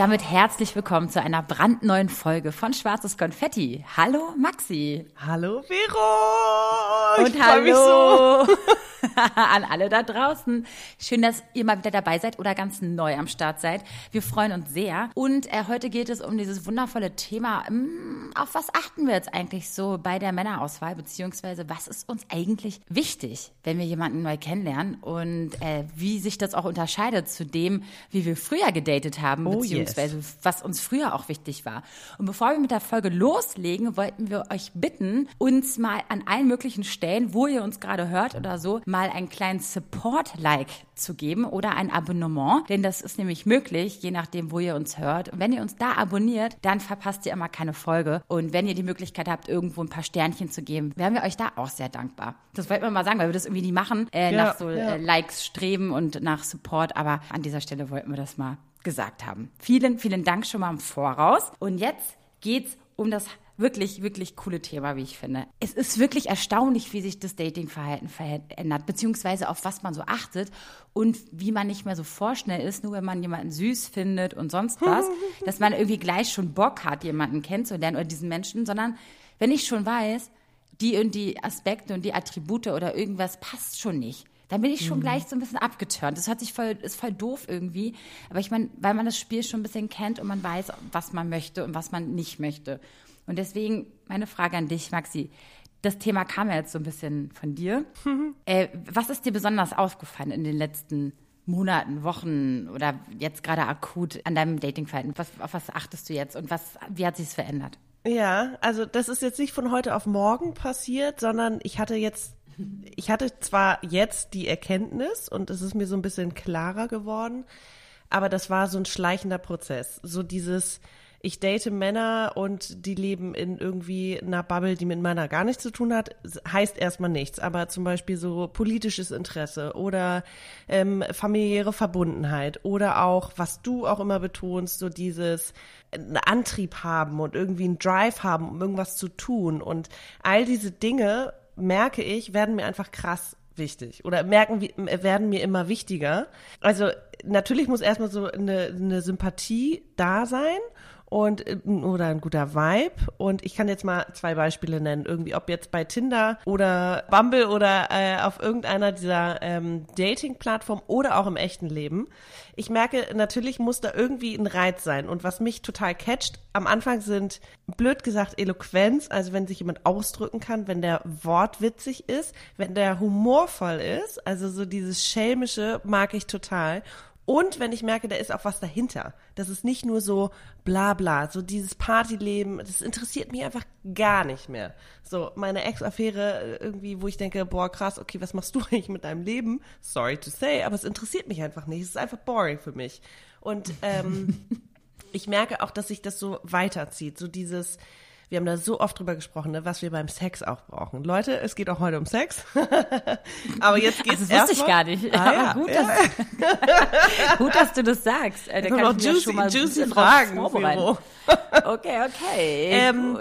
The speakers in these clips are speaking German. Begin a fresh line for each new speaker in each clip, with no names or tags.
Damit herzlich willkommen zu einer brandneuen Folge von Schwarzes Konfetti. Hallo Maxi.
Hallo Vero.
Und hallo so. an alle da draußen. Schön, dass ihr mal wieder dabei seid oder ganz neu am Start seid. Wir freuen uns sehr. Und äh, heute geht es um dieses wundervolle Thema. Mh, hm, auf was achten wir jetzt eigentlich so bei der Männerauswahl? Beziehungsweise was ist uns eigentlich wichtig, wenn wir jemanden neu kennenlernen? Und äh, wie sich das auch unterscheidet zu dem, wie wir früher gedatet haben.
Oh,
beziehungsweise yes. was uns früher auch wichtig war. Und bevor wir mit der Folge loslegen, wollten wir euch bitten, uns mal an allen möglichen Stellen, wo ihr uns gerade hört oder so, mal einen kleinen Support-Like zu geben oder ein Abonnement, denn das ist nämlich möglich, je nachdem, wo ihr uns hört. Und wenn ihr uns da abonniert, dann verpasst ihr immer keine Folge. Und wenn ihr die Möglichkeit habt, irgendwo ein paar Sternchen zu geben, wären wir euch da auch sehr dankbar. Das wollten wir mal sagen, weil wir das irgendwie nie machen, äh, ja, nach so ja. äh, Likes streben und nach Support. Aber an dieser Stelle wollten wir das mal gesagt haben. Vielen, vielen Dank schon mal im Voraus. Und jetzt geht's um das wirklich, wirklich coole Thema, wie ich finde. Es ist wirklich erstaunlich, wie sich das Datingverhalten verändert, beziehungsweise auf was man so achtet und wie man nicht mehr so vorschnell ist, nur wenn man jemanden süß findet und sonst was, dass man irgendwie gleich schon Bock hat, jemanden kennenzulernen oder diesen Menschen, sondern wenn ich schon weiß, die und die Aspekte und die Attribute oder irgendwas passt schon nicht dann bin ich schon mhm. gleich so ein bisschen abgeturnt. Das hört sich voll, ist voll doof irgendwie. Aber ich meine, weil man das Spiel schon ein bisschen kennt und man weiß, was man möchte und was man nicht möchte. Und deswegen meine Frage an dich, Maxi. Das Thema kam ja jetzt so ein bisschen von dir. Mhm. Äh, was ist dir besonders aufgefallen in den letzten Monaten, Wochen oder jetzt gerade akut an deinem Datingverhalten? Was, auf was achtest du jetzt und was, wie hat sich es verändert?
Ja, also das ist jetzt nicht von heute auf morgen passiert, sondern ich hatte jetzt ich hatte zwar jetzt die Erkenntnis und es ist mir so ein bisschen klarer geworden, aber das war so ein schleichender Prozess. So dieses, ich date Männer und die leben in irgendwie einer Bubble, die mit Männern gar nichts zu tun hat, heißt erstmal nichts. Aber zum Beispiel so politisches Interesse oder ähm, familiäre Verbundenheit oder auch, was du auch immer betonst, so dieses einen Antrieb haben und irgendwie einen Drive haben, um irgendwas zu tun. Und all diese Dinge merke ich, werden mir einfach krass wichtig oder merken, werden mir immer wichtiger. Also natürlich muss erstmal so eine, eine Sympathie da sein und äh, oder ein guter Vibe. Und ich kann jetzt mal zwei Beispiele nennen. Irgendwie, ob jetzt bei Tinder oder Bumble oder äh, auf irgendeiner dieser ähm, Dating-Plattformen oder auch im echten Leben. Ich merke, natürlich muss da irgendwie ein Reiz sein. Und was mich total catcht, am Anfang sind, blöd gesagt, Eloquenz, also wenn sich jemand ausdrücken kann, wenn der Wort witzig ist, wenn der humorvoll ist, also so dieses Schelmische mag ich total. Und wenn ich merke, da ist auch was dahinter. Das ist nicht nur so bla bla, so dieses Partyleben, das interessiert mich einfach gar nicht mehr. So, meine Ex-Affäre irgendwie, wo ich denke, boah, krass, okay, was machst du eigentlich mit deinem Leben? Sorry to say, aber es interessiert mich einfach nicht. Es ist einfach boring für mich. Und ähm, ich merke auch, dass sich das so weiterzieht. So dieses, wir haben da so oft drüber gesprochen, ne, was wir beim Sex auch brauchen. Leute, es geht auch heute um Sex. Aber jetzt geht es
Das wusste ich gar nicht. Ah, ja, gut, ja. dass, gut, dass du das sagst.
Äh, da kann ich juicy, schon mal juicy Fragen. Vorbereiten.
Okay, okay. Ähm,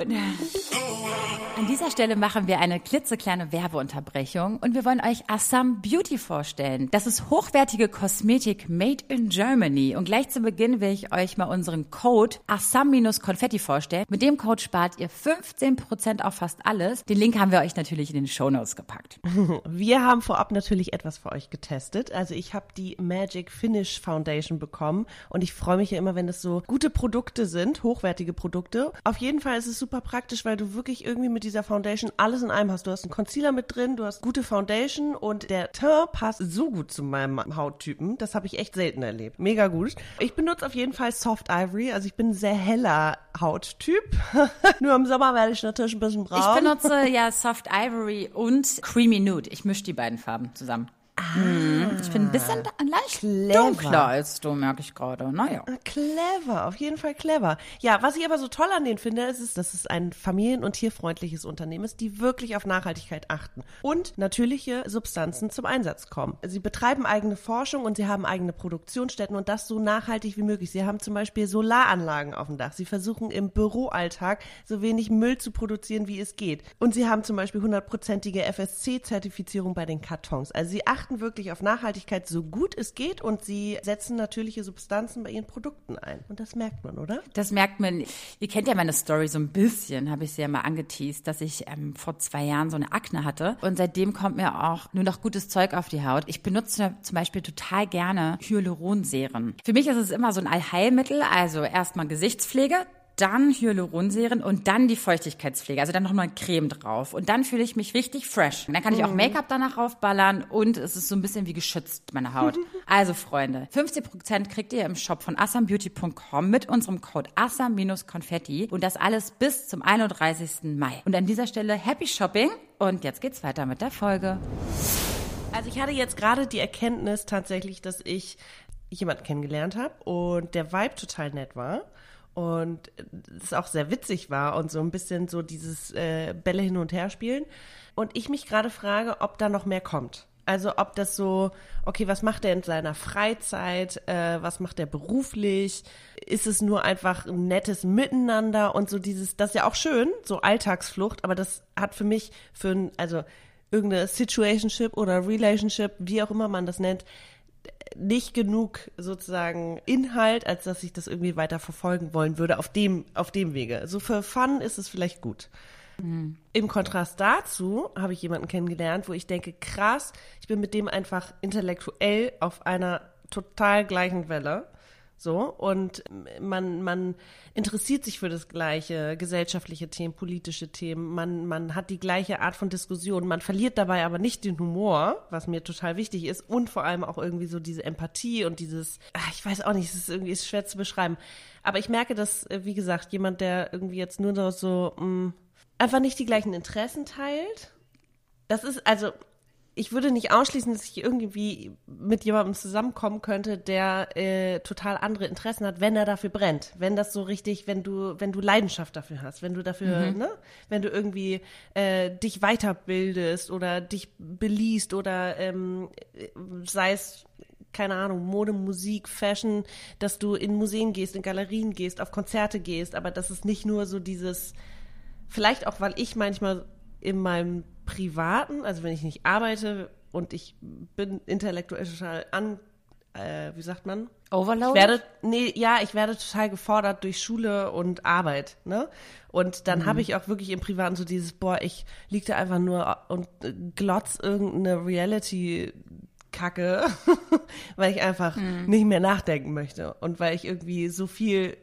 An dieser Stelle machen wir eine klitzekleine Werbeunterbrechung und wir wollen euch Assam Beauty vorstellen. Das ist hochwertige Kosmetik made in Germany. Und gleich zu Beginn will ich euch mal unseren Code Assam-Konfetti vorstellen. Mit dem Code spart ihr 15% auf fast alles. Den Link haben wir euch natürlich in den Show Notes gepackt.
Wir haben vorab natürlich etwas für euch getestet. Also ich habe die Magic Finish Foundation bekommen und ich freue mich ja immer, wenn es so gute Produkte sind, hochwertige Produkte. Auf jeden Fall ist es super praktisch, weil du wirklich irgendwie mit dieser Foundation alles in einem hast. Du hast einen Concealer mit drin, du hast gute Foundation und der Teint passt so gut zu meinem Hauttypen. Das habe ich echt selten erlebt. Mega gut. Ich benutze auf jeden Fall Soft Ivory, also ich bin ein sehr heller Hauttyp. Nur im Sommer werde ich natürlich ein bisschen braun.
Ich benutze ja Soft Ivory und Creamy Nude. Ich mische die beiden Farben zusammen. Ah. Ich bin ein bisschen leicht leicht dunkler als du, merke ich gerade. Naja.
Clever, auf jeden Fall clever. Ja, was ich aber so toll an denen finde, ist, ist dass es ein familien- und tierfreundliches Unternehmen ist, die wirklich auf Nachhaltigkeit achten und natürliche Substanzen zum Einsatz kommen. Sie betreiben eigene Forschung und sie haben eigene Produktionsstätten und das so nachhaltig wie möglich. Sie haben zum Beispiel Solaranlagen auf dem Dach. Sie versuchen im Büroalltag so wenig Müll zu produzieren, wie es geht. Und sie haben zum Beispiel hundertprozentige FSC-Zertifizierung bei den Kartons. Also sie achten wirklich auf Nachhaltigkeit so gut es geht und sie setzen natürliche Substanzen bei ihren Produkten ein. Und das merkt man, oder?
Das merkt man. Ihr kennt ja meine Story so ein bisschen, habe ich sie ja mal angeteased, dass ich ähm, vor zwei Jahren so eine Akne hatte. Und seitdem kommt mir auch nur noch gutes Zeug auf die Haut. Ich benutze zum Beispiel total gerne Hyaluronserien. Für mich ist es immer so ein Allheilmittel, also erstmal Gesichtspflege, dann Hyaluronserien und dann die Feuchtigkeitspflege, also dann noch mal Creme drauf. Und dann fühle ich mich richtig fresh. Und dann kann ich auch mhm. Make-up danach raufballern und es ist so ein bisschen wie geschützt, meine Haut. Also Freunde, 50% kriegt ihr im Shop von assambeauty.com mit unserem Code assam-konfetti und das alles bis zum 31. Mai. Und an dieser Stelle Happy Shopping und jetzt geht's weiter mit der Folge.
Also ich hatte jetzt gerade die Erkenntnis tatsächlich, dass ich jemanden kennengelernt habe und der Vibe total nett war und es auch sehr witzig war und so ein bisschen so dieses äh, Bälle hin und her spielen. Und ich mich gerade frage, ob da noch mehr kommt. Also ob das so, okay, was macht er in seiner Freizeit, äh, was macht er beruflich? Ist es nur einfach ein nettes Miteinander und so dieses, das ist ja auch schön, so Alltagsflucht, aber das hat für mich, für ein, also irgendeine Situationship oder Relationship, wie auch immer man das nennt, nicht genug sozusagen Inhalt, als dass ich das irgendwie weiter verfolgen wollen würde auf dem, auf dem Wege. So für Fun ist es vielleicht gut. Mhm. Im Kontrast dazu habe ich jemanden kennengelernt, wo ich denke, krass, ich bin mit dem einfach intellektuell auf einer total gleichen Welle. So, und man, man interessiert sich für das gleiche, gesellschaftliche Themen, politische Themen, man, man hat die gleiche Art von Diskussion, man verliert dabei aber nicht den Humor, was mir total wichtig ist, und vor allem auch irgendwie so diese Empathie und dieses, ach, ich weiß auch nicht, es ist irgendwie ist schwer zu beschreiben. Aber ich merke, dass, äh, wie gesagt, jemand, der irgendwie jetzt nur noch so mh, mm, einfach nicht die gleichen Interessen teilt, das ist, also ich würde nicht ausschließen, dass ich irgendwie mit jemandem zusammenkommen könnte, der äh, total andere Interessen hat, wenn er dafür brennt. Wenn das so richtig, wenn du, wenn du Leidenschaft dafür hast, wenn du dafür, mhm. ne, wenn du irgendwie äh, dich weiterbildest oder dich beliest oder ähm, sei es keine Ahnung, Mode, Musik, Fashion, dass du in Museen gehst, in Galerien gehst, auf Konzerte gehst, aber das ist nicht nur so dieses, vielleicht auch, weil ich manchmal in meinem Privaten, also wenn ich nicht arbeite und ich bin intellektuell total an, äh, wie sagt man?
Overload?
Ich werde, nee, ja, ich werde total gefordert durch Schule und Arbeit, ne? Und dann mhm. habe ich auch wirklich im Privaten so dieses, boah, ich lieg da einfach nur und glotz irgendeine Reality Kacke, weil ich einfach mhm. nicht mehr nachdenken möchte und weil ich irgendwie so viel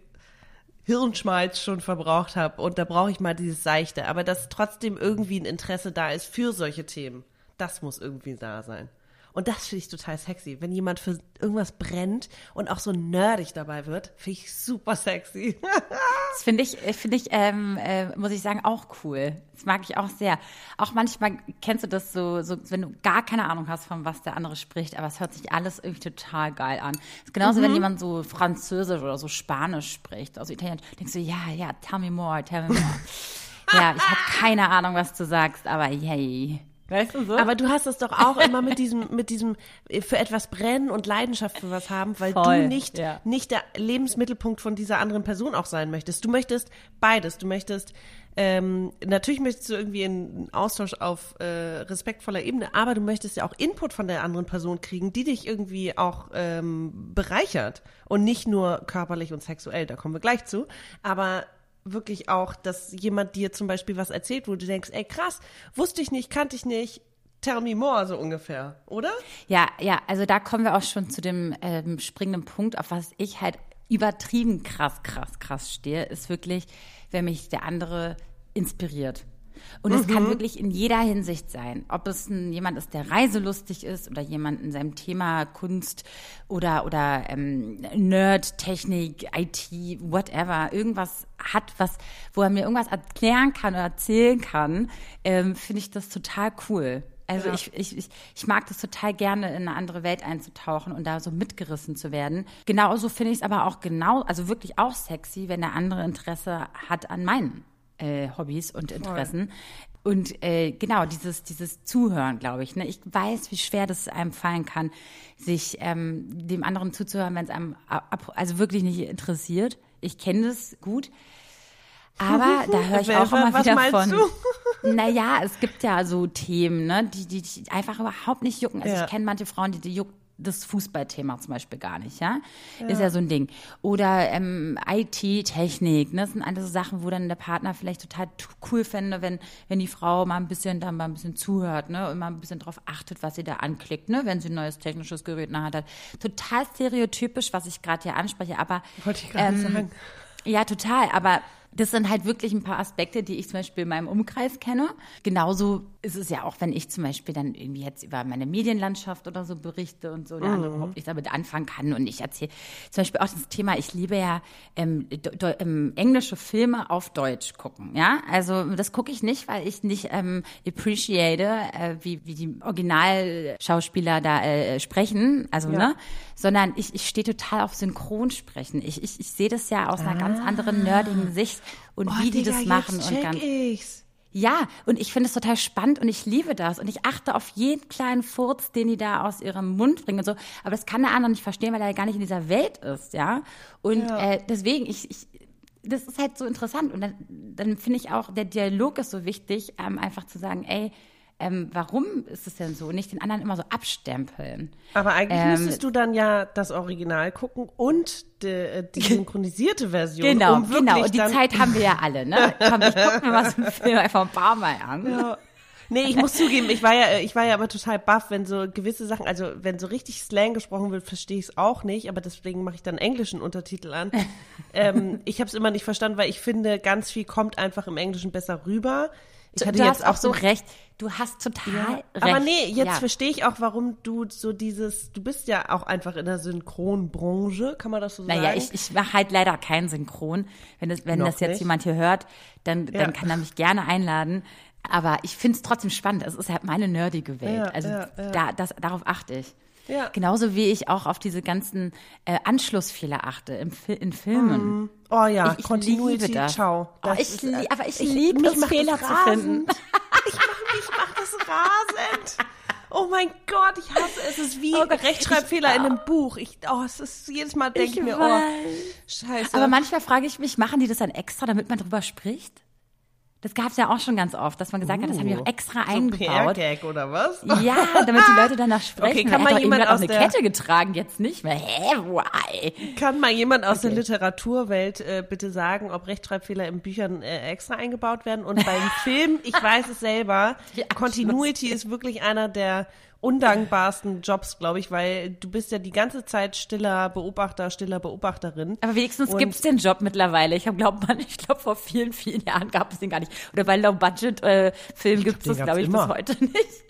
Hirnschmalz schon verbraucht habe und da brauche ich mal dieses Seichte. Aber dass trotzdem irgendwie ein Interesse da ist für solche Themen, das muss irgendwie da sein. Und das finde ich total sexy. Wenn jemand für irgendwas brennt und auch so nerdig dabei wird, finde ich super sexy.
das finde ich, finde ich, ähm, äh, muss ich sagen, auch cool. Das mag ich auch sehr. Auch manchmal kennst du das so, so, wenn du gar keine Ahnung hast, von was der andere spricht, aber es hört sich alles irgendwie total geil an. Das ist genauso, mhm. wenn jemand so Französisch oder so Spanisch spricht, also Italienisch, denkst du, ja, ja, tell me more, tell me more. ja, ich habe keine Ahnung, was du sagst, aber yay.
Weißt du so? Aber du hast es doch auch immer mit diesem, mit diesem äh, für etwas brennen und Leidenschaft für was haben, weil Voll, du nicht, ja. nicht der Lebensmittelpunkt von dieser anderen Person auch sein möchtest. Du möchtest beides. Du möchtest ähm, natürlich möchtest du irgendwie einen Austausch auf äh, respektvoller Ebene, aber du möchtest ja auch Input von der anderen Person kriegen, die dich irgendwie auch ähm, bereichert und nicht nur körperlich und sexuell. Da kommen wir gleich zu, aber wirklich auch, dass jemand dir zum Beispiel was erzählt, wo du denkst, ey krass, wusste ich nicht, kannte ich nicht, tell me more, so ungefähr, oder?
Ja, ja, also da kommen wir auch schon zu dem ähm, springenden Punkt, auf was ich halt übertrieben krass, krass, krass stehe, ist wirklich, wenn mich der andere inspiriert. Und es mhm. kann wirklich in jeder Hinsicht sein. Ob es ein, jemand ist, der reiselustig ist oder jemand in seinem Thema Kunst oder, oder ähm, Nerd, Technik, IT, whatever, irgendwas hat, was, wo er mir irgendwas erklären kann oder erzählen kann, ähm, finde ich das total cool. Also
Ja.
ich, ich, ich, ich mag das total gerne, in eine andere Welt einzutauchen und da so mitgerissen zu werden. Genauso finde ich es aber auch genau, also wirklich auch sexy, wenn der andere Interesse hat an meinen äh, Hobbys und Interessen. Und äh, genau, dieses, dieses Zuhören, glaube ich. Ne? Ich weiß, wie schwer das einem fallen kann, sich ähm, dem anderen zuzuhören, wenn es einem ab, also wirklich nicht interessiert. Ich kenne das gut. Aber da höre ich auch immer wieder von. Naja, es gibt ja so Themen, ne, die, die, die einfach überhaupt nicht jucken. Also
Ja.
ich kenne manche Frauen, die, die juckt das Fußballthema zum Beispiel gar nicht, ja? Ist ja so ein Ding. Oder ähm, IT-Technik, ne? Das sind alles so Sachen, wo dann der Partner vielleicht total cool fände, wenn, wenn die Frau mal ein bisschen dann mal ein bisschen zuhört, ne? Und mal ein bisschen drauf achtet, was sie da anklickt, ne? Wenn sie ein neues technisches Gerät in der Hand hat. Total stereotypisch, was ich gerade hier anspreche, aber
Wollte ich gerade sagen.
ja, total. Aber das sind halt wirklich ein paar Aspekte, die ich zum Beispiel in meinem Umkreis kenne. Genauso ist es ja auch, wenn ich zum Beispiel dann irgendwie jetzt über meine Medienlandschaft oder so berichte und so, der andere überhaupt nicht damit anfangen kann. Und ich erzähle zum Beispiel auch das Thema, ich liebe ja ähm, ähm, englische Filme auf Deutsch gucken. Ja, also das gucke ich nicht, weil ich nicht ähm, appreciate, äh, wie, wie die Originalschauspieler da äh, sprechen. Also,
Ja.
ne? sondern ich, ich stehe total auf Synchronsprechen. Ich, ich, ich sehe das ja aus einer ganz anderen nerdigen Sicht und
Oh,
wie die
Digga,
das machen und ganz.
ich's.
Ja, und ich finde es total spannend und ich liebe das. Und ich achte auf jeden kleinen Furz, den die da aus ihrem Mund bringen und so. Aber das kann der andere nicht verstehen, weil er gar nicht in dieser Welt ist, ja. Und
Ja.
Äh, deswegen, ich, ich, das ist halt so interessant. Und dann, dann finde ich auch, der Dialog ist so wichtig, ähm, einfach zu sagen, ey, ähm, warum ist es denn so? Nicht den anderen immer so abstempeln.
Aber eigentlich
Ähm,
müsstest du dann ja das Original gucken und die, äh, die synchronisierte Version.
Genau,
um
genau. Und die Zeit haben wir ja alle, ne? Komm, ich guck mir was im Film einfach ein paar Mal an.
Ja. Nee, ich muss zugeben, ich war ja, ich war ja aber total baff, wenn so gewisse Sachen, also wenn so richtig Slang gesprochen wird, verstehe ich es auch nicht, aber deswegen mache ich dann englischen Untertitel an. ähm, ich habe es immer nicht verstanden, weil ich finde, ganz viel kommt einfach im Englischen besser rüber. Ich
Du,
hatte
du
jetzt
hast auch so recht. Du hast total recht.
Aber nee, jetzt
ja.
verstehe ich auch, warum du so dieses, du bist ja auch einfach in der Synchronbranche, kann man das so sagen?
Naja, ich, ich mache halt leider kein Synchron. Wenn das, wenn
Noch
das jetzt
nicht.
jemand hier hört, dann,
Ja.
dann kann er mich gerne einladen. Aber ich finde es trotzdem spannend. Es ist halt meine nerdige Welt.
Ja,
also
ja, ja.
Da, das, darauf achte ich.
Ja.
Genauso wie ich auch auf diese ganzen äh, Anschlussfehler achte im, in Filmen.
Oh ja,
Ich- ich
Continuity,
liebe das.
ciao.
Oh,
Das
ich
ist,
lie-
äh,
aber ich liebe
mich
es,
macht
Fehler
das
zu finden.
rasend. Ich mach, mich macht das rasend. Oh mein Gott, ich hasse es. Es ist wie
Oh Gott,
Rechtschreibfehler
ich-
in einem Buch. Ich, oh, es ist jedes Mal denke ich,
Ich
mir,
weiß.
oh, scheiße.
Aber manchmal frage ich mich, machen die das dann extra, damit man drüber spricht? Das gab es ja auch schon ganz oft, dass man gesagt hat, das haben die auch extra
so
eingebaut.
PR-Gag oder was?
Ja, damit die Leute danach sprechen.
Okay, kann
doch
jemand aus
eine
der-
Kette getragen, jetzt nicht mehr. Hä, why?
Kann mal jemand aus der Literaturwelt äh, bitte sagen, ob Rechtschreibfehler in Büchern äh, extra eingebaut werden? Und beim Film, ich weiß es selber,
Die
Continuity ist wirklich einer der undankbarsten Jobs, glaube ich, weil du bist ja die ganze Zeit stiller Beobachter, stiller Beobachterin.
Aber wenigstens
Und-
gibt's den Job mittlerweile. Ich glaube, man, ich glaube, vor vielen, vielen Jahren gab es den gar nicht. Oder bei Low-Budget-Filmen gibt's
den
das,
gab's
glaube ich,
immer.
bis heute nicht.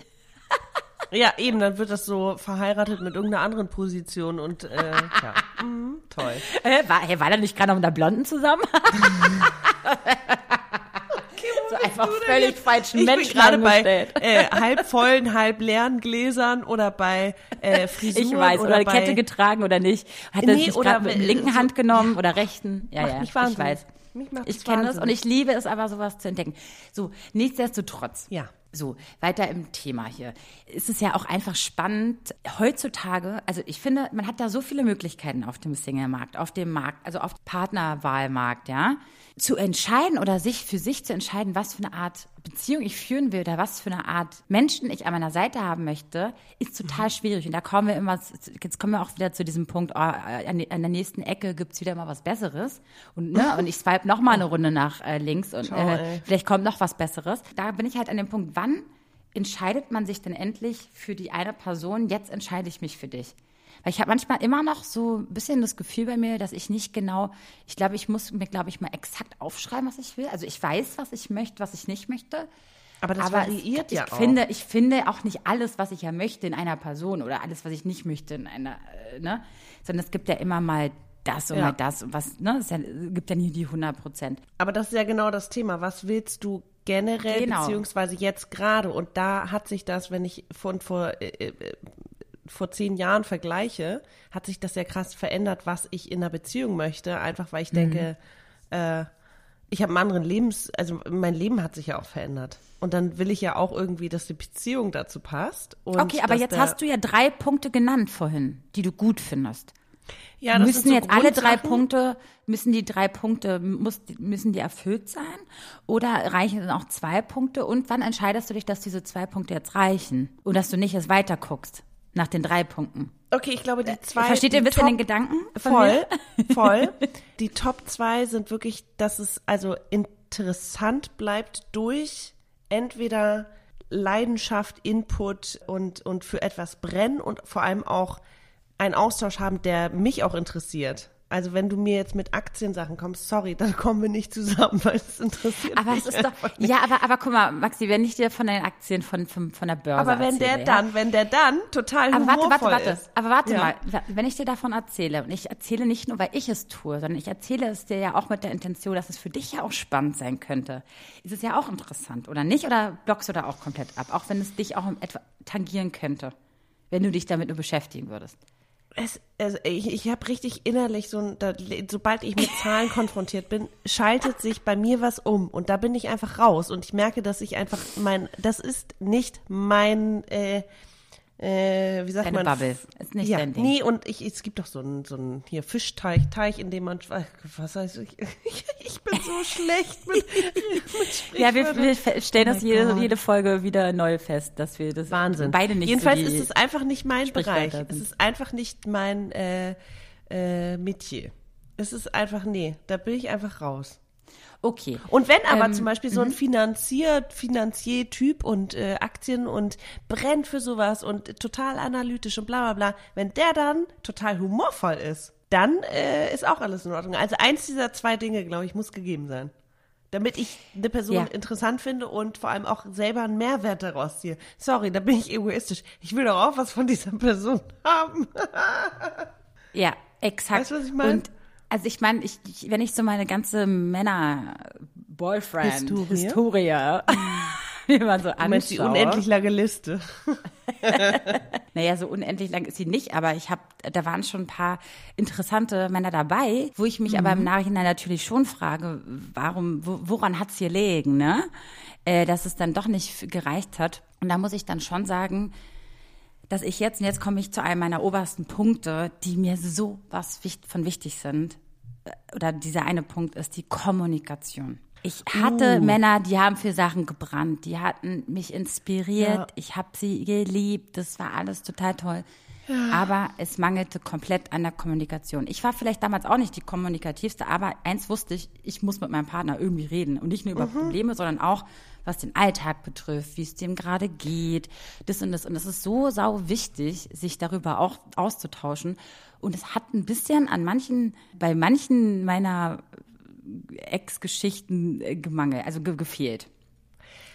Ja, eben, dann wird das so verheiratet mit irgendeiner anderen Position und äh, ja, mhm, toll.
Äh, war, hey, war der nicht gerade noch mit einer Blonden zusammen? So einfach völlig falschen
Ich bin
Menschen
gerade bei äh, halb vollen, halb leeren Gläsern oder bei äh, Frisuren
Ich weiß, oder,
oder
Kette getragen oder nicht. Hat er
Nee,
sich
oder
gerade mit der linken Hand genommen oder rechten? Ja, ja, ich weiß. Ich kenne das und ich liebe es aber, sowas zu entdecken. So, nichtsdestotrotz.
Ja.
So, weiter im Thema hier. Es ist ja auch einfach spannend, heutzutage, also ich finde, man hat da so viele Möglichkeiten auf dem Single-Markt, auf dem Markt, also auf dem Partnerwahlmarkt, ja, zu entscheiden oder sich für sich zu entscheiden, was für eine Art Beziehung ich führen will oder was für eine Art Menschen ich an meiner Seite haben möchte, ist total schwierig. Und da kommen wir immer, jetzt kommen wir auch wieder zu diesem Punkt, oh, an, an der nächsten Ecke gibt's wieder mal was Besseres. Und, ne, und ich swipe noch mal eine Runde nach äh, links und
Ciao,
äh, vielleicht kommt noch was Besseres. Da bin ich halt an dem Punkt, wann entscheidet man sich denn endlich für die eine Person, jetzt entscheide ich mich für dich? Weil ich habe manchmal immer noch so ein bisschen das Gefühl bei mir, dass ich nicht genau, ich glaube, ich muss mir, glaube ich, mal exakt aufschreiben, was ich will. Also ich weiß, was ich möchte, was ich nicht möchte.
Aber das
es-
variiert
ich
ja auch.
Finde, ich finde auch nicht alles, was ich ja möchte in einer Person oder alles, was ich nicht möchte in einer, äh, ne? Sondern es gibt ja immer mal das und
Ja.
mal das und was, ne? Es gibt ja nie die 100 Prozent.
Aber das ist ja genau das Thema. Was willst du generell
Genau.
beziehungsweise jetzt gerade. Und da hat sich das, wenn ich von vor äh, äh, vor zehn Jahren vergleiche, hat sich das ja krass verändert, was ich in einer Beziehung möchte. Einfach weil ich
Mhm.
denke, äh, ich habe einen anderen Lebens, also mein Leben hat sich ja auch verändert. Und dann will ich ja auch irgendwie, dass die Beziehung dazu passt. Und
Okay, aber jetzt hast du ja drei Punkte genannt vorhin, die du gut findest.
ja, das
müssen
so
jetzt alle drei. Punkte, müssen die drei Punkte, muss, müssen die erfüllt sein? Oder reichen dann auch zwei Punkte? Und wann entscheidest du dich, dass diese zwei Punkte jetzt reichen? Und dass du nicht erst weiter guckst nach den drei Punkten?
Okay, ich glaube, die zwei.
Versteht ihr ein bisschen
Top-
den Gedanken?
Voll,
mir?
voll. Die Top zwei sind wirklich, dass es also interessant bleibt durch entweder Leidenschaft, Input und, und für etwas brennen und vor allem auch einen Austausch haben, der mich auch interessiert. Also wenn du mir jetzt mit Aktiensachen kommst, sorry, dann kommen wir nicht zusammen, weil es interessiert
Aber
mich
es ist doch,
nicht.
ja, aber, aber guck mal, Maxi, wenn ich dir von den Aktien von, von, von der Börse
Aber wenn der
erzähle, ja?
dann, wenn der dann total
Aber warte,
humorvoll
warte, warte.
ist.
Aber warte
Ja.
mal, wenn ich dir davon erzähle, und ich erzähle nicht nur, weil ich es tue, sondern ich erzähle es dir ja auch mit der Intention, dass es für dich ja auch spannend sein könnte, ist es ja auch interessant, oder nicht? Oder blockst du da auch komplett ab, auch wenn es dich auch etwa tangieren könnte, wenn du dich damit nur beschäftigen würdest?
Es, also ich, ich habe richtig innerlich so da, sobald ich mit Zahlen konfrontiert bin, schaltet sich bei mir was um. Und da bin ich einfach raus. Und ich merke, dass ich einfach mein, das ist nicht mein, äh, äh, wie sagt
Deine
man?
Bubble. Ist nicht
ja,
dein Ding.
Nee, und ich, es gibt doch so einen, so einen hier Fischteich, Teich, in dem man, was heißt ich, ich bin so schlecht mit, mit
Ja, wir, wir stellen
Oh
das jede, jede Folge wieder neu fest, dass wir das
Wahnsinn.
beide nicht
Jedenfalls
so
ist es einfach nicht mein Bereich. Es ist einfach nicht mein äh, äh, Metier. Es ist einfach, nee, da bin ich einfach raus.
Okay.
Und wenn aber
Ähm,
zum Beispiel so ein Finanzier, Finanzier-Typ und äh, Aktien und brennt für sowas und total analytisch und bla bla bla, wenn der dann total humorvoll ist, dann äh, ist auch alles in Ordnung. Also eins dieser zwei Dinge, glaube ich, muss gegeben sein. Damit ich eine Person
Ja.
interessant finde und vor allem auch selber einen Mehrwert daraus ziehe. Sorry, da bin ich egoistisch. Ich will doch auch was von dieser Person haben.
Ja, exakt.
Weißt du, was ich meine?
Und also ich meine, ich, ich, wenn ich so meine ganze Männer-Boyfriend-Historie,
Historie?
wie man so
meinst die unendlich lange Liste.
Naja, so unendlich lang ist sie nicht, aber ich habe, da waren schon ein paar interessante Männer dabei, wo ich mich aber
Mhm.
im Nachhinein natürlich schon frage, warum, wo, woran hat's hier liegen, ne? Äh, dass es dann doch nicht gereicht hat. Und da muss ich dann schon sagen, dass ich jetzt, und jetzt komme ich zu einem meiner obersten Punkte, die mir so was von wichtig sind, äh, oder dieser eine Punkt ist die Kommunikation. Ich hatte Männer, die haben für Sachen gebrannt, die hatten mich inspiriert,
Ja.
ich habe sie geliebt, das war alles total toll. Aber es mangelte komplett an der Kommunikation. Ich war vielleicht damals auch nicht die kommunikativste, aber eins wusste ich, ich muss mit meinem Partner irgendwie reden. Und nicht nur über Probleme, sondern auch, was den Alltag betrifft, wie es dem gerade geht, das und das. Und es ist so sau wichtig, sich darüber auch auszutauschen. Und es hat ein bisschen an manchen, bei manchen meiner Ex-Geschichten äh, gemangelt, also ge gefehlt.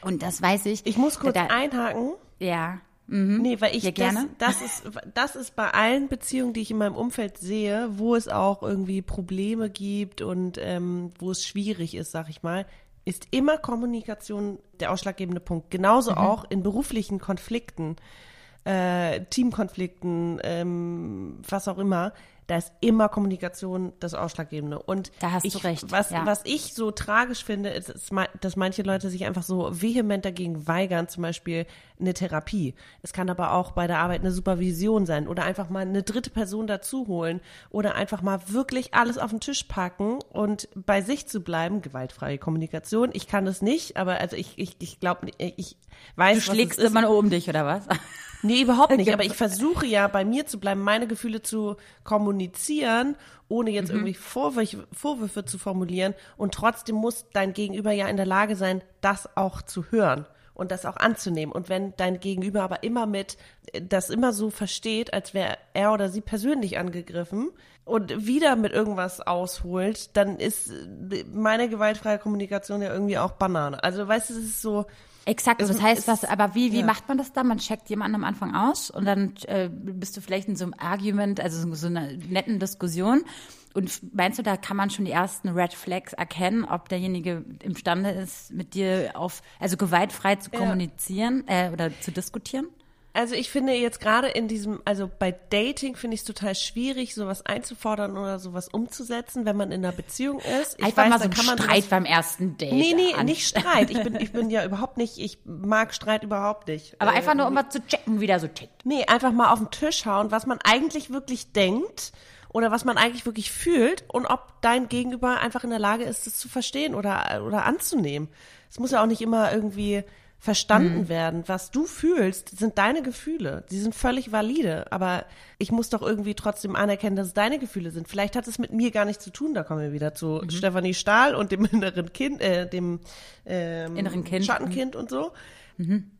Und das weiß ich.
Ich muss kurz
da,
einhaken.
Ja.
Nee, weil ich
Ja, gerne.
Das, das ist das ist bei allen Beziehungen, die ich in meinem Umfeld sehe, wo es auch irgendwie Probleme gibt und ähm, wo es schwierig ist, sag ich mal, ist immer Kommunikation der ausschlaggebende Punkt.
Mhm.
Genauso auch in beruflichen Konflikten, äh, Teamkonflikten, ähm, was auch immer. Da ist immer Kommunikation das Ausschlaggebende. Und
Da hast du
ich,
recht,
Was,
ja.
was ich so tragisch finde, ist, ist, dass manche Leute sich einfach so vehement dagegen weigern, zum Beispiel eine Therapie. Es kann aber auch bei der Arbeit eine Supervision sein oder einfach mal eine dritte Person dazu holen oder einfach mal wirklich alles auf den Tisch packen und bei sich zu bleiben. Gewaltfreie Kommunikation. Ich kann das nicht, aber also ich, ich, ich glaube, ich weiß,
Du
was
schlägst
es ist.
immer um dich, oder was?
Nee, überhaupt nicht. Aber ich versuche ja bei mir zu bleiben, meine Gefühle zu kommunizieren, ohne jetzt
Mhm.
irgendwie Vorwürfe, Vorwürfe zu formulieren. Und trotzdem muss dein Gegenüber ja in der Lage sein, das auch zu hören und das auch anzunehmen. Und wenn dein Gegenüber aber immer mit, äh, das immer so versteht, als wäre er oder sie persönlich angegriffen und wieder mit irgendwas ausholt, dann ist äh, meine gewaltfreie Kommunikation ja irgendwie auch Banane. Also weißt du, es ist so,
Exakt, also das heißt, was, aber wie, wie
ja.
macht man das dann? Man checkt jemanden am Anfang aus und dann äh, bist du vielleicht in so einem Argument, also so- einer netten Diskussion. Und meinst du, da kann man schon die ersten Red Flags erkennen, ob derjenige imstande ist, mit dir auf, also gewaltfrei zu kommunizieren äh, oder zu diskutieren?
Also ich finde jetzt gerade in diesem, also bei Dating finde ich es total schwierig, sowas einzufordern oder sowas umzusetzen, wenn man in einer Beziehung ist. Ich
Einfach
weiß,
mal so
kann man
Streit beim ersten Date.
Nee, nee,
an-
nicht Streit. Ich bin, ich bin ja überhaupt nicht, ich mag Streit überhaupt nicht.
Aber
Äh,
einfach nur, um mal zu checken, wie der so tickt.
Nee, einfach mal auf den Tisch hauen, was man eigentlich wirklich denkt oder was man eigentlich wirklich fühlt und ob dein Gegenüber einfach in der Lage ist, es zu verstehen oder, oder anzunehmen. Es muss ja auch nicht immer irgendwie verstanden werden. Was du fühlst, sind deine Gefühle. Die sind völlig valide. Aber ich muss doch irgendwie trotzdem anerkennen, dass es deine Gefühle sind. Vielleicht hat es mit mir gar nichts zu tun. Da kommen wir wieder zu Stefanie Stahl und dem inneren Kind, äh, dem ähm,
Inneren Kind.
Schattenkind und so.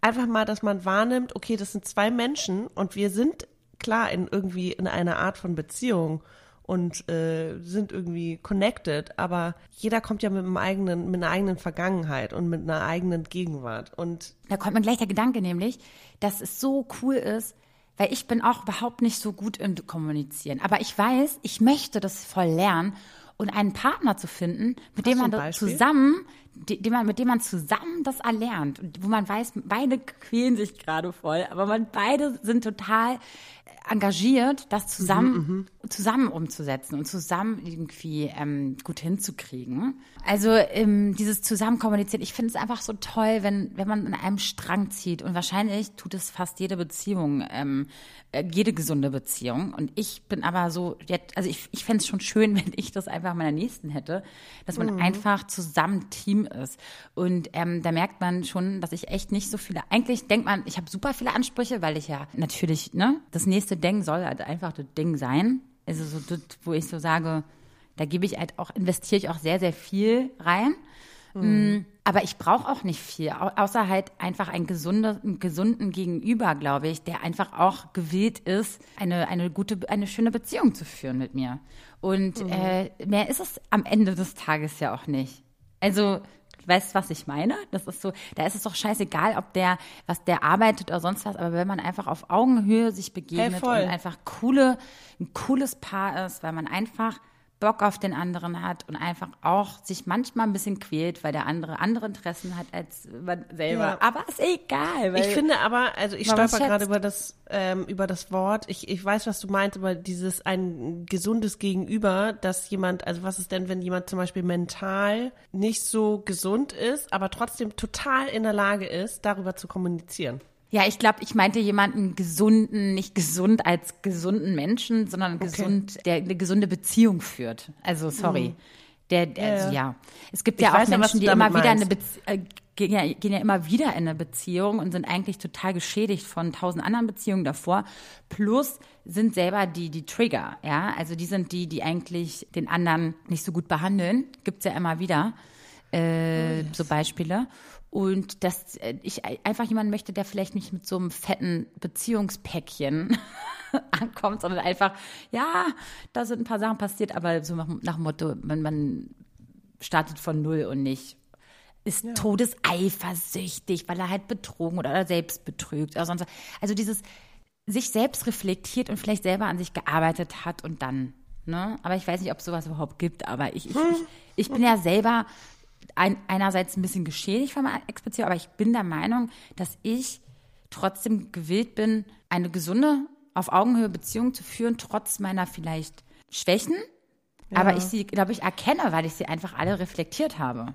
Einfach mal, dass man wahrnimmt, okay, das sind zwei Menschen und wir sind klar in irgendwie in einer Art von Beziehung und äh, sind irgendwie connected, aber jeder kommt ja mit einem eigenen, mit einer eigenen Vergangenheit und mit einer eigenen Gegenwart. Und
Da kommt mir gleich der Gedanke nämlich, dass es so cool ist, weil ich bin auch überhaupt nicht so gut im Kommunizieren. Aber ich weiß, ich möchte das voll lernen und einen Partner zu finden, mit dem
du
man zusammen, die- dem man, mit dem man zusammen das erlernt und wo man weiß, beide quälen sich gerade voll, aber man beide sind total engagiert, das zusammen, zusammen umzusetzen und zusammen irgendwie ähm, gut hinzukriegen. Also ähm, dieses Zusammenkommunizieren, ich finde es einfach so toll, wenn, wenn man an einem Strang zieht und wahrscheinlich tut es fast jede Beziehung, ähm, äh, jede gesunde Beziehung. Und ich bin aber so, jetzt, also ich, ich fände es schon schön, wenn ich das einfach meiner Nächsten hätte, dass man einfach zusammen Team ist. Und ähm, da merkt man schon, dass ich echt nicht so viele, eigentlich denkt man, ich habe super viele Ansprüche, weil ich ja natürlich, ne, das nächste Ding soll halt einfach das Ding sein. Also so das, wo ich so sage, da gebe ich halt auch, investiere ich auch sehr, sehr viel rein. Mm, Aber ich brauche auch nicht viel, au- außer halt einfach einen, gesunde, einen gesunden Gegenüber, glaube ich, der einfach auch gewillt ist, eine, eine gute, eine schöne Beziehung zu führen mit mir. Und äh, mehr ist es am Ende des Tages ja auch nicht. Also, du weißt, was ich meine? Das ist so, da ist es doch scheißegal, ob der, was der arbeitet oder sonst was, aber wenn man einfach auf Augenhöhe sich begegnet
voll.
und einfach coole, ein cooles Paar ist, weil man einfach Bock auf den anderen hat und einfach auch sich manchmal ein bisschen quält, weil der andere andere Interessen hat als man selber.
Ja.
Aber ist egal.
Ich finde aber, also ich stolper gerade über das, ähm, über das Wort. Ich, ich weiß, was du meinst, aber dieses ein gesundes Gegenüber, dass jemand, also was ist denn, wenn jemand zum Beispiel mental nicht so gesund ist, aber trotzdem total in der Lage ist, darüber zu kommunizieren?
Ja, ich glaube, ich meinte jemanden gesunden, nicht gesund als gesunden Menschen, sondern gesund, der eine gesunde Beziehung führt. Also sorry. Der, der also, ja. Es gibt
Ich
ja auch
ja,
Menschen, die immer wieder eine
meinst.
Bezie äh, gehen, ja, gehen ja immer wieder in eine Beziehung und sind eigentlich total geschädigt von tausend anderen Beziehungen davor. Plus sind selber die, die Trigger, ja. Also die sind die, die eigentlich den anderen nicht so gut behandeln. Gibt's ja immer wieder äh, so Beispiele. Und dass äh, ich einfach jemanden möchte, der vielleicht nicht mit so einem fetten Beziehungspäckchen ankommt, sondern einfach, ja, da sind ein paar Sachen passiert, aber so nach, nach dem Motto, man, man startet von null und nicht ist todeseifersüchtig, weil er halt betrogen oder, oder selbst betrügt oder sonst was. Also dieses sich selbst reflektiert und vielleicht selber an sich gearbeitet hat und dann, ne? Aber ich weiß nicht, ob es sowas überhaupt gibt, aber ich, ich, ich, ich bin ja selber ein, einerseits ein bisschen geschädigt von meiner Ex-Beziehung, aber ich bin der Meinung, dass ich trotzdem gewillt bin, eine gesunde, auf Augenhöhe Beziehung zu führen, trotz meiner vielleicht Schwächen. Aber ich sie, glaube ich, erkenne, weil ich sie einfach alle reflektiert habe.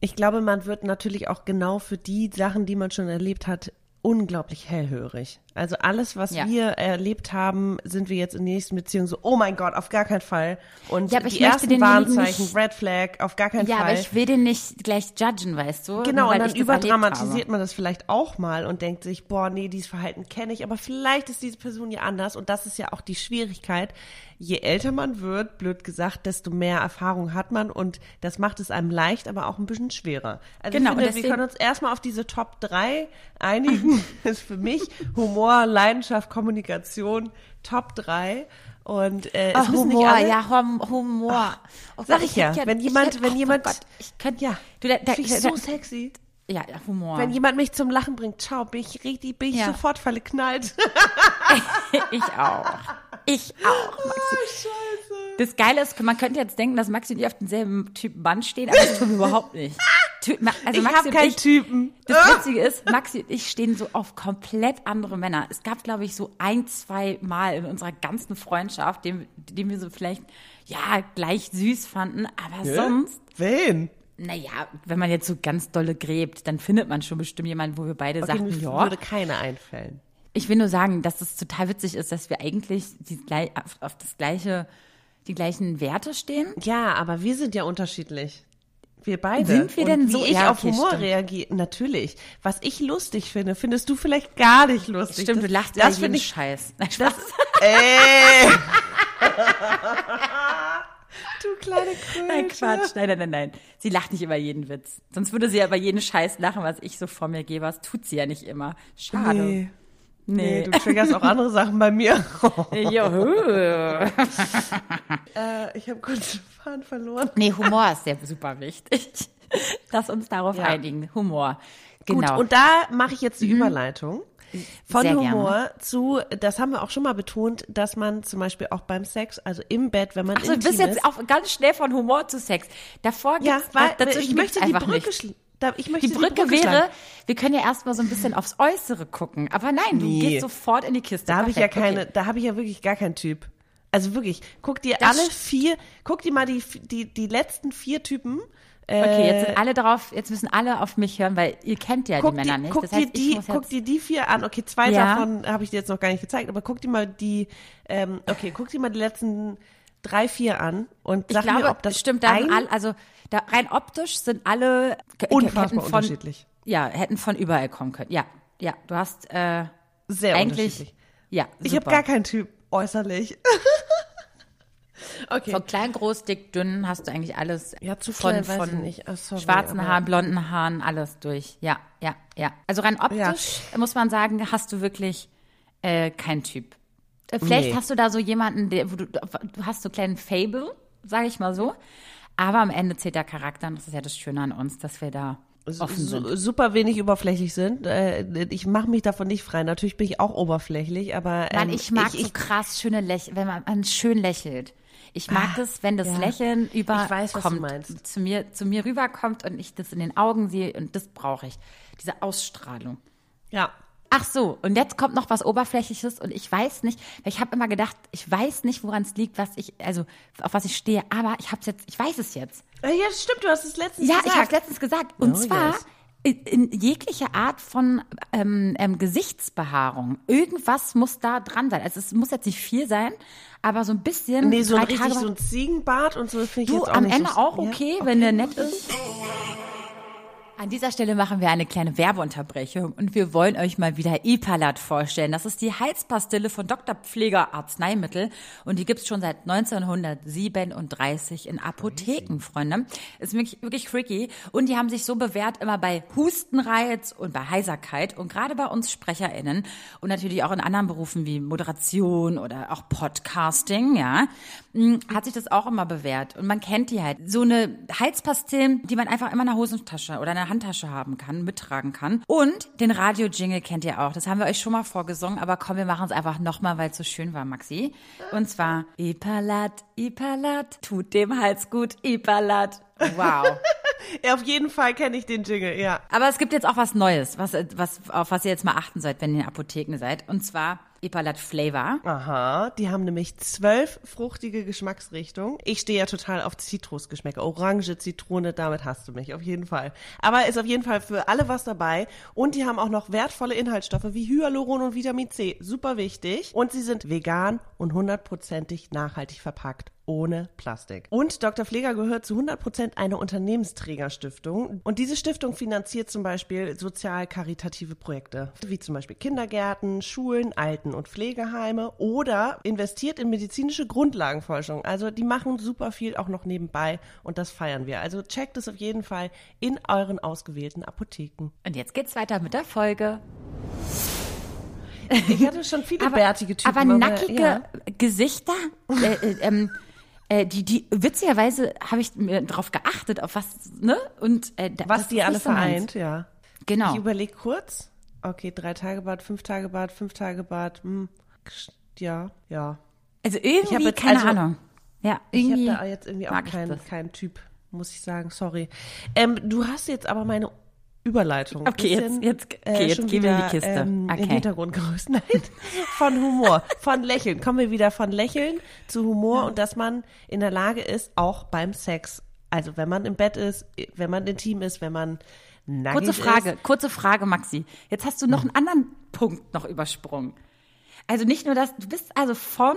Ich glaube, man wird natürlich auch genau für die Sachen, die man schon erlebt hat, unglaublich hellhörig. Also alles, was
Ja.
wir erlebt haben, sind wir jetzt in der nächsten Beziehung so, oh mein Gott, auf gar keinen Fall. Und
Ja, aber ich
die ersten Warnzeichen,
nicht-
Red Flag, auf gar keinen
Ja,
Fall.
aber ich will den nicht gleich judgen, weißt du?
Genau, und dann überdramatisiert man das vielleicht auch mal und denkt sich, boah, nee, dieses Verhalten kenne ich, aber vielleicht ist diese Person ja anders und das ist ja auch die Schwierigkeit. Je älter man wird, blöd gesagt, desto mehr Erfahrung hat man und das macht es einem leicht, aber auch ein bisschen schwerer. Also
Genau,
ich finde, wir
deswegen-
können uns erstmal auf diese Top 3 einigen. das ist für mich Humor, Leidenschaft, Kommunikation, Top 3 und äh,
Ach,
müssen
Humor,
nicht alle,
ja, hum, Humor. Oh
sag
Gott,
ich ja,
hätte
wenn
ich
jemand-
hätte-
wenn
oh
jemand-
Gott, ich könnte,
ja,
du, da, da,
ich
da,
so sexy.
Ja, Humor.
Wenn jemand mich zum Lachen bringt, ciao, bin ich richtig, bin ich
Ja.
sofort verknallt.
ich auch. Ich auch, Maxi.
Oh, Scheiße.
Das Geile ist, man könnte jetzt denken, dass Maxi und ich auf denselben Typ Mann stehen, aber das tun wir überhaupt nicht. Also
Ich habe keinen
ich,
Typen.
Das Witzige ist, Maxi und ich stehen so auf komplett andere Männer. Es gab, glaube ich, so ein, zwei Mal in unserer ganzen Freundschaft, den, den wir so vielleicht, ja, gleich süß fanden, aber sonst,
Wen?
Naja, wenn man jetzt so ganz dolle gräbt, dann findet man schon bestimmt jemanden, wo wir beide
Okay,
sagten, ja.
würde keine einfällen.
Ich will nur sagen, dass es total witzig ist, dass wir eigentlich die, auf, das gleiche, die gleichen Werte stehen.
Ja, aber wir sind ja unterschiedlich. Wir beide.
Sind wir
Und
denn
wie
so?
ich
Ja,
auf
okay,
Humor
stimmt.
reagiere? Natürlich. Was ich lustig finde, findest du vielleicht gar nicht lustig.
Stimmt,
das,
du lachst
das
jedem
finde ich.
Scheiß. Nein,
Das,
Spaß.
ey. du kleine Kröte.
Nein, Quatsch. Nein, nein, nein, nein. Sie lacht nicht über jeden Witz. Sonst würde sie ja über jeden Scheiß lachen, was ich so vor mir gebe. Das tut sie ja nicht immer. Schade.
Nee.
Nee.
Nee, du triggerst auch andere Sachen bei mir.
Juhu.
äh, ich habe kurz den Faden verloren.
Nee, Humor ist ja super wichtig. Lass uns darauf
Ja.
einigen. Humor. Genau.
Gut, und da mache ich jetzt die Überleitung. Von
Sehr
Humor zu, das haben wir auch schon mal betont, dass man zum Beispiel auch beim Sex, also im Bett, wenn man
Ach so, du bist jetzt auch ganz schnell von Humor zu Sex. Davor
ja,
gibt's,
weil
dazwischen
ich möchte die Brücke, da, ich möchte
Die Brücke, wäre,
schlagen.
wir können ja erstmal so ein bisschen aufs Äußere gucken. Aber nein, du
Nee.
gehst sofort in die Kiste.
Da habe ich ja keine,
okay.
da habe ich ja wirklich gar keinen Typ. Also wirklich, guck dir
Das
alle vier, guck dir mal die, die, die letzten vier Typen. Äh,
Okay, jetzt sind alle drauf, jetzt müssen alle auf mich hören, weil ihr kennt ja die Männer
dir,
nicht.
Guck,
das
dir
heißt, ich
die, guck dir die vier an. Okay, zwei
Ja.
davon habe ich dir jetzt noch gar nicht gezeigt, aber guck dir mal die, ähm, okay, guck dir mal die letzten drei, vier an und
ich
sag
glaube,
mir, ob das
stimmt, da
ein
alle, also da, rein optisch sind alle
unfassbar
von,
unterschiedlich.
Ja, hätten von überall kommen können. Ja, ja, du hast äh,
Sehr
eigentlich,
unterschiedlich.
ja,
Ich habe
super.
gar keinen Typ äußerlich. okay.
Von klein, groß, dick, dünn hast du eigentlich alles
Ja, zu
von, von.
Ah, sorry,
schwarzen Haaren, blonden Haaren, alles durch. Ja, ja, ja. Also rein optisch muss man sagen, hast du wirklich äh, keinen Typ. Äh, Vielleicht
Nee.
hast du da so jemanden, der, wo du, du hast so einen kleinen Fable, sage ich mal so. Aber am Ende zählt der Charakter und das ist ja das Schöne an uns, dass wir da offen
su-
sind.
super wenig oberflächlich sind. Äh, Ich mache mich davon nicht frei. Natürlich bin ich auch oberflächlich, aber ähm,
Mann, ich mag
ich,
so krass schöne Lächeln, wenn man, man schön lächelt. Ich mag es, wenn das
ja.
Lächeln über
Ich weiß, was du
kommt,
meinst.
zu mir zu mir rüberkommt und ich das in den Augen sehe und das brauche ich. Diese Ausstrahlung.
ja.
Ach so, und jetzt kommt noch was Oberflächliches und ich weiß nicht, weil ich habe immer gedacht, ich weiß nicht, woran es liegt, was ich, also auf was ich stehe, aber ich hab's jetzt, ich weiß es jetzt.
Äh, Ja, das stimmt, du hast es letztens
Ja,
gesagt.
ich habe letztens gesagt. Und
Oh,
zwar
yes.
in, in jegliche Art von ähm, ähm, Gesichtsbehaarung. Irgendwas muss da dran sein. Also es muss jetzt nicht viel sein, aber so ein bisschen.
Nee, so ein richtig
Tage
so ein Ziegenbart und so finde ich
Du,
jetzt auch
am
nicht
Ende
so,
auch
ja?
okay, wenn der nett ist. An dieser Stelle machen wir eine kleine Werbeunterbrechung und wir wollen euch mal wieder Ipalat vorstellen. Das ist die Heizpastille von Dr. Pfleger Arzneimittel und die gibt's schon seit 1937 in Apotheken, Freunde. Ist wirklich, wirklich freaky und die haben sich so bewährt immer bei Hustenreiz und bei Heiserkeit und gerade bei uns SprecherInnen und natürlich auch in anderen Berufen wie Moderation oder auch Podcasting, ja, mh, hat sich das auch immer bewährt und man kennt die halt. So eine Heizpastillen, die man einfach immer in der Hosentasche oder in der Handtasche haben kann, mittragen kann. Und den Radio-Jingle kennt ihr auch. Das haben wir euch schon mal vorgesungen, aber komm, wir machen es einfach nochmal, weil es so schön war, Maxi. Und zwar Ipalat, Ipalat, tut dem Hals gut, Ipalat. Wow.
Ja, auf jeden Fall kenne ich den Jingle, ja.
Aber es gibt jetzt auch was Neues, was, was, auf was ihr jetzt mal achten sollt, wenn ihr in Apotheken seid. Und zwar Ipalat Flavor.
Aha, die haben nämlich zwölf fruchtige Geschmacksrichtungen. Ich stehe ja total auf Zitrusgeschmäcker. Orange, Zitrone, damit hast du mich, auf jeden Fall. Aber ist auf jeden Fall für alle was dabei. Und die haben auch noch wertvolle Inhaltsstoffe wie Hyaluron und Vitamin C. Super wichtig. Und sie sind vegan und hundertprozentig nachhaltig verpackt. Ohne Plastik. Und Dr. Pfleger gehört zu 100 Prozent einer Unternehmensträgerstiftung. Und diese Stiftung finanziert zum Beispiel sozial-karitative Projekte, wie zum Beispiel Kindergärten, Schulen, Alten- und Pflegeheime oder investiert in medizinische Grundlagenforschung. Also die machen super viel auch noch nebenbei und das feiern wir. Also checkt es auf jeden Fall in euren ausgewählten Apotheken.
Und jetzt geht's weiter mit der Folge.
Ich hatte schon viele bärtige Typen.
aber nackige
ja.
Gesichter, äh, äh, ähm, äh, die, die, witzigerweise habe ich mir drauf geachtet, auf was, ne? Und, äh,
Was die alle
meins.
vereint, ja.
Genau.
Ich überlege kurz. Okay, drei Tage Bad, fünf Tage Bad, fünf Tage Bad. Hm, ja, ja.
Also irgendwie,
jetzt-
keine
also-
Ahnung. Ja,
Ich habe da jetzt irgendwie auch keinen keinen Typ, muss ich sagen. Sorry. Ähm, du hast jetzt aber meine Überleitung.
Okay, jetzt-
bisschen,
jetzt- okay, jetzt
schon
gehen wir in die Kiste.
Ähm,
Okay.
Den Hintergrund. Nein, von Humor, von Lächeln. Kommen wir wieder von Lächeln zu Humor und dass man in der Lage ist, auch beim Sex, also wenn man im Bett ist, wenn man intim ist, wenn man nackig
Kurze Frage,
ist.
kurze Frage, Maxi. Jetzt hast du noch einen anderen Punkt noch übersprungen. Also nicht nur das, du bist also von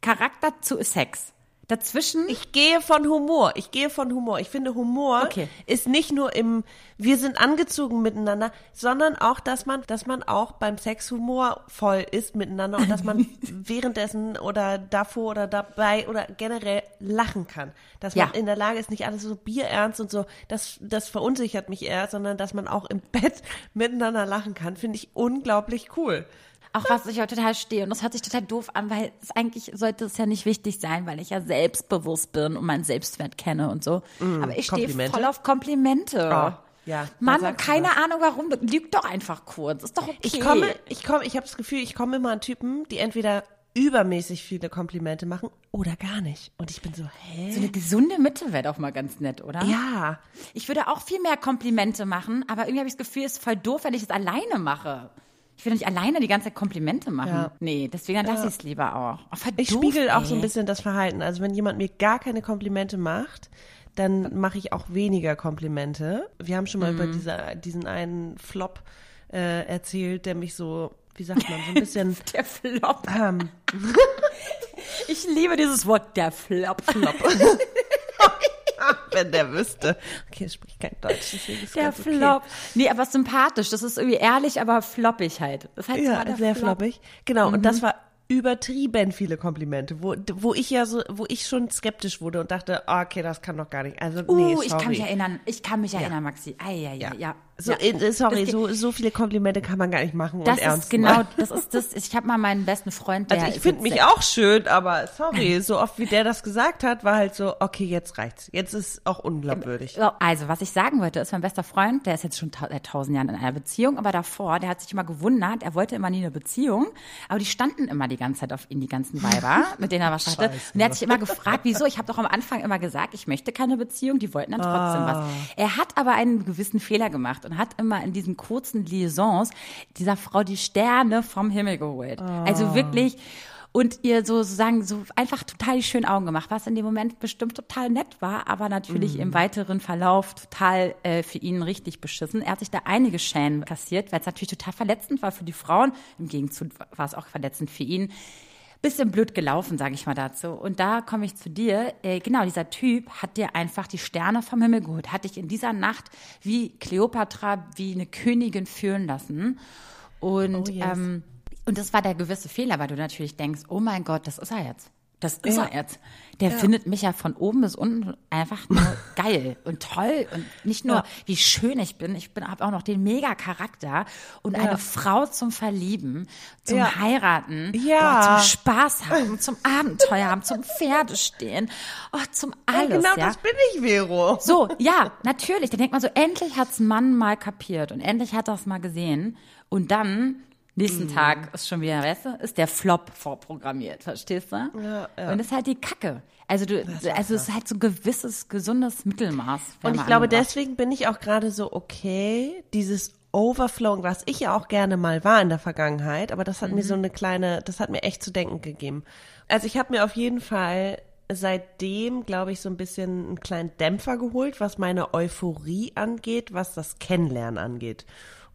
Charakter zu Sex. Dazwischen,
Ich gehe von Humor. Ich gehe von Humor. Ich finde, Humor
Okay.
ist nicht nur im, wir sind angezogen miteinander, sondern auch, dass man, dass man auch beim Sex humorvoll ist miteinander und dass man währenddessen oder davor oder dabei oder generell lachen kann. Dass man
Ja.
in der Lage ist, nicht alles so bierernst und so, das, das verunsichert mich eher, sondern dass man auch im Bett miteinander lachen kann, finde ich unglaublich cool.
Auch was ich auch total stehe, und das hört sich total doof an, weil es eigentlich sollte es ja nicht wichtig sein, weil ich ja selbstbewusst bin und meinen Selbstwert kenne und so. Aber ich stehe
Mm,
voll auf Komplimente.
Ah, ja,
Mann, keine
was.
Ahnung warum, lüg doch einfach kurz. Ist doch okay.
Ich komme, ich komme, ich habe das Gefühl, ich komme immer an Typen, die entweder übermäßig viele Komplimente machen oder gar nicht. Und ich bin so, hä?
so eine gesunde Mitte wäre doch mal ganz nett, oder?
Ja.
Ich würde auch viel mehr Komplimente machen, aber irgendwie habe ich das Gefühl, es ist voll doof, wenn ich es alleine mache. Ich will doch nicht alleine die ganze Zeit Komplimente machen.
Ja.
Nee, deswegen lasse ich es lieber auch. Oh, voll
Ich spiegel auch so ein bisschen das Verhalten. Also wenn jemand mir gar keine Komplimente macht, dann mache ich auch weniger Komplimente. Wir haben schon mal
Mhm.
über dieser, diesen einen Flop äh, erzählt, der mich so, wie sagt man, so ein bisschen
Der Flop.
ähm,
Ich liebe dieses Wort, der Flop. Flop.
wenn der wüsste. Okay, spricht kein Deutsch,
Der
okay.
Flop. Nee, aber sympathisch. Das ist irgendwie ehrlich, aber floppig halt. Das heißt
Ja, sehr
Flop.
floppig. Genau, und
Mhm.
das war übertrieben viele Komplimente, wo, wo ich ja so, wo ich schon skeptisch wurde und dachte, ah, okay, das kann doch gar nicht. Also,
Uh,
nee,
ich
sorry.
kann mich erinnern. Ich kann mich erinnern, Maxi. Ei, ja, ja, ja.
So,
ja.
äh, sorry, so, so viele Komplimente kann man gar nicht machen
Das
und ernst
ist genau,
meinen.
das ist das. Ich habe mal meinen besten Freund, der
Also ich finde mich auch schön, aber sorry, so oft wie der das gesagt hat, war halt so, okay, jetzt reicht's. Jetzt ist auch unglaubwürdig.
Also, was ich sagen wollte, ist mein bester Freund, der ist jetzt schon seit tausend Jahren in einer Beziehung, aber davor, der hat sich immer gewundert, er wollte immer nie eine Beziehung, aber die standen immer die ganze Zeit auf ihn, die ganzen Weiber, mit denen er was hatte. Und er hat sich immer gefragt, wieso? Ich habe doch am Anfang immer gesagt, ich möchte keine Beziehung, die wollten dann trotzdem was. Er hat aber einen gewissen Fehler gemacht und hat immer in diesen kurzen Liaisons dieser Frau die Sterne vom Himmel geholt. Also wirklich und ihr so sozusagen so einfach total die schönen Augen gemacht, was in dem Moment bestimmt total nett war, aber natürlich im weiteren Verlauf total äh, für ihn richtig beschissen. Er hat sich da einige Schäden kassiert, weil es natürlich total verletzend war für die Frauen. Im Gegenzug war es auch verletzend für ihn. Bisschen blöd gelaufen, sage ich mal dazu. Und da komme ich zu dir. Äh, genau, dieser Typ hat dir einfach die Sterne vom Himmel geholt, hat dich in dieser Nacht wie Kleopatra, wie eine Königin führen lassen. Und
Oh, yes.
ähm, und das war der gewisse Fehler, weil du natürlich denkst, oh mein Gott, das ist er jetzt. Das ist
Ja.
er jetzt. Der findet mich ja von oben bis unten einfach nur geil und toll und nicht nur,
Ja.
wie schön ich bin, ich bin habe auch noch den mega Charakter und eine Frau zum Verlieben, zum
Ja.
Heiraten,
Ja.
boah, zum Spaß haben, zum Abenteuer haben, zum Pferde stehen, oh, zum alles,
genau
ja.
das bin ich, Vero.
So, ja, natürlich. Da denkt man so, endlich hat's Mann mal kapiert und endlich hat er's mal gesehen. Und dann, nächsten
Mhm.
Tag ist schon wieder, weißt du, ist der Flop vorprogrammiert, verstehst du?
Ja, ja.
Und das ist halt die Kacke. Also du, also es ist halt so ein gewisses, gesundes Mittelmaß.
Und ich glaube,
angebracht.
deswegen bin ich auch gerade so, okay, dieses Overflowing, was ich ja auch gerne mal war in der Vergangenheit, aber das hat mir so eine kleine, das hat mir echt zu denken gegeben. Also ich habe mir auf jeden Fall seitdem, glaube ich, so ein bisschen einen kleinen Dämpfer geholt, was meine Euphorie angeht, was das Kennenlernen angeht.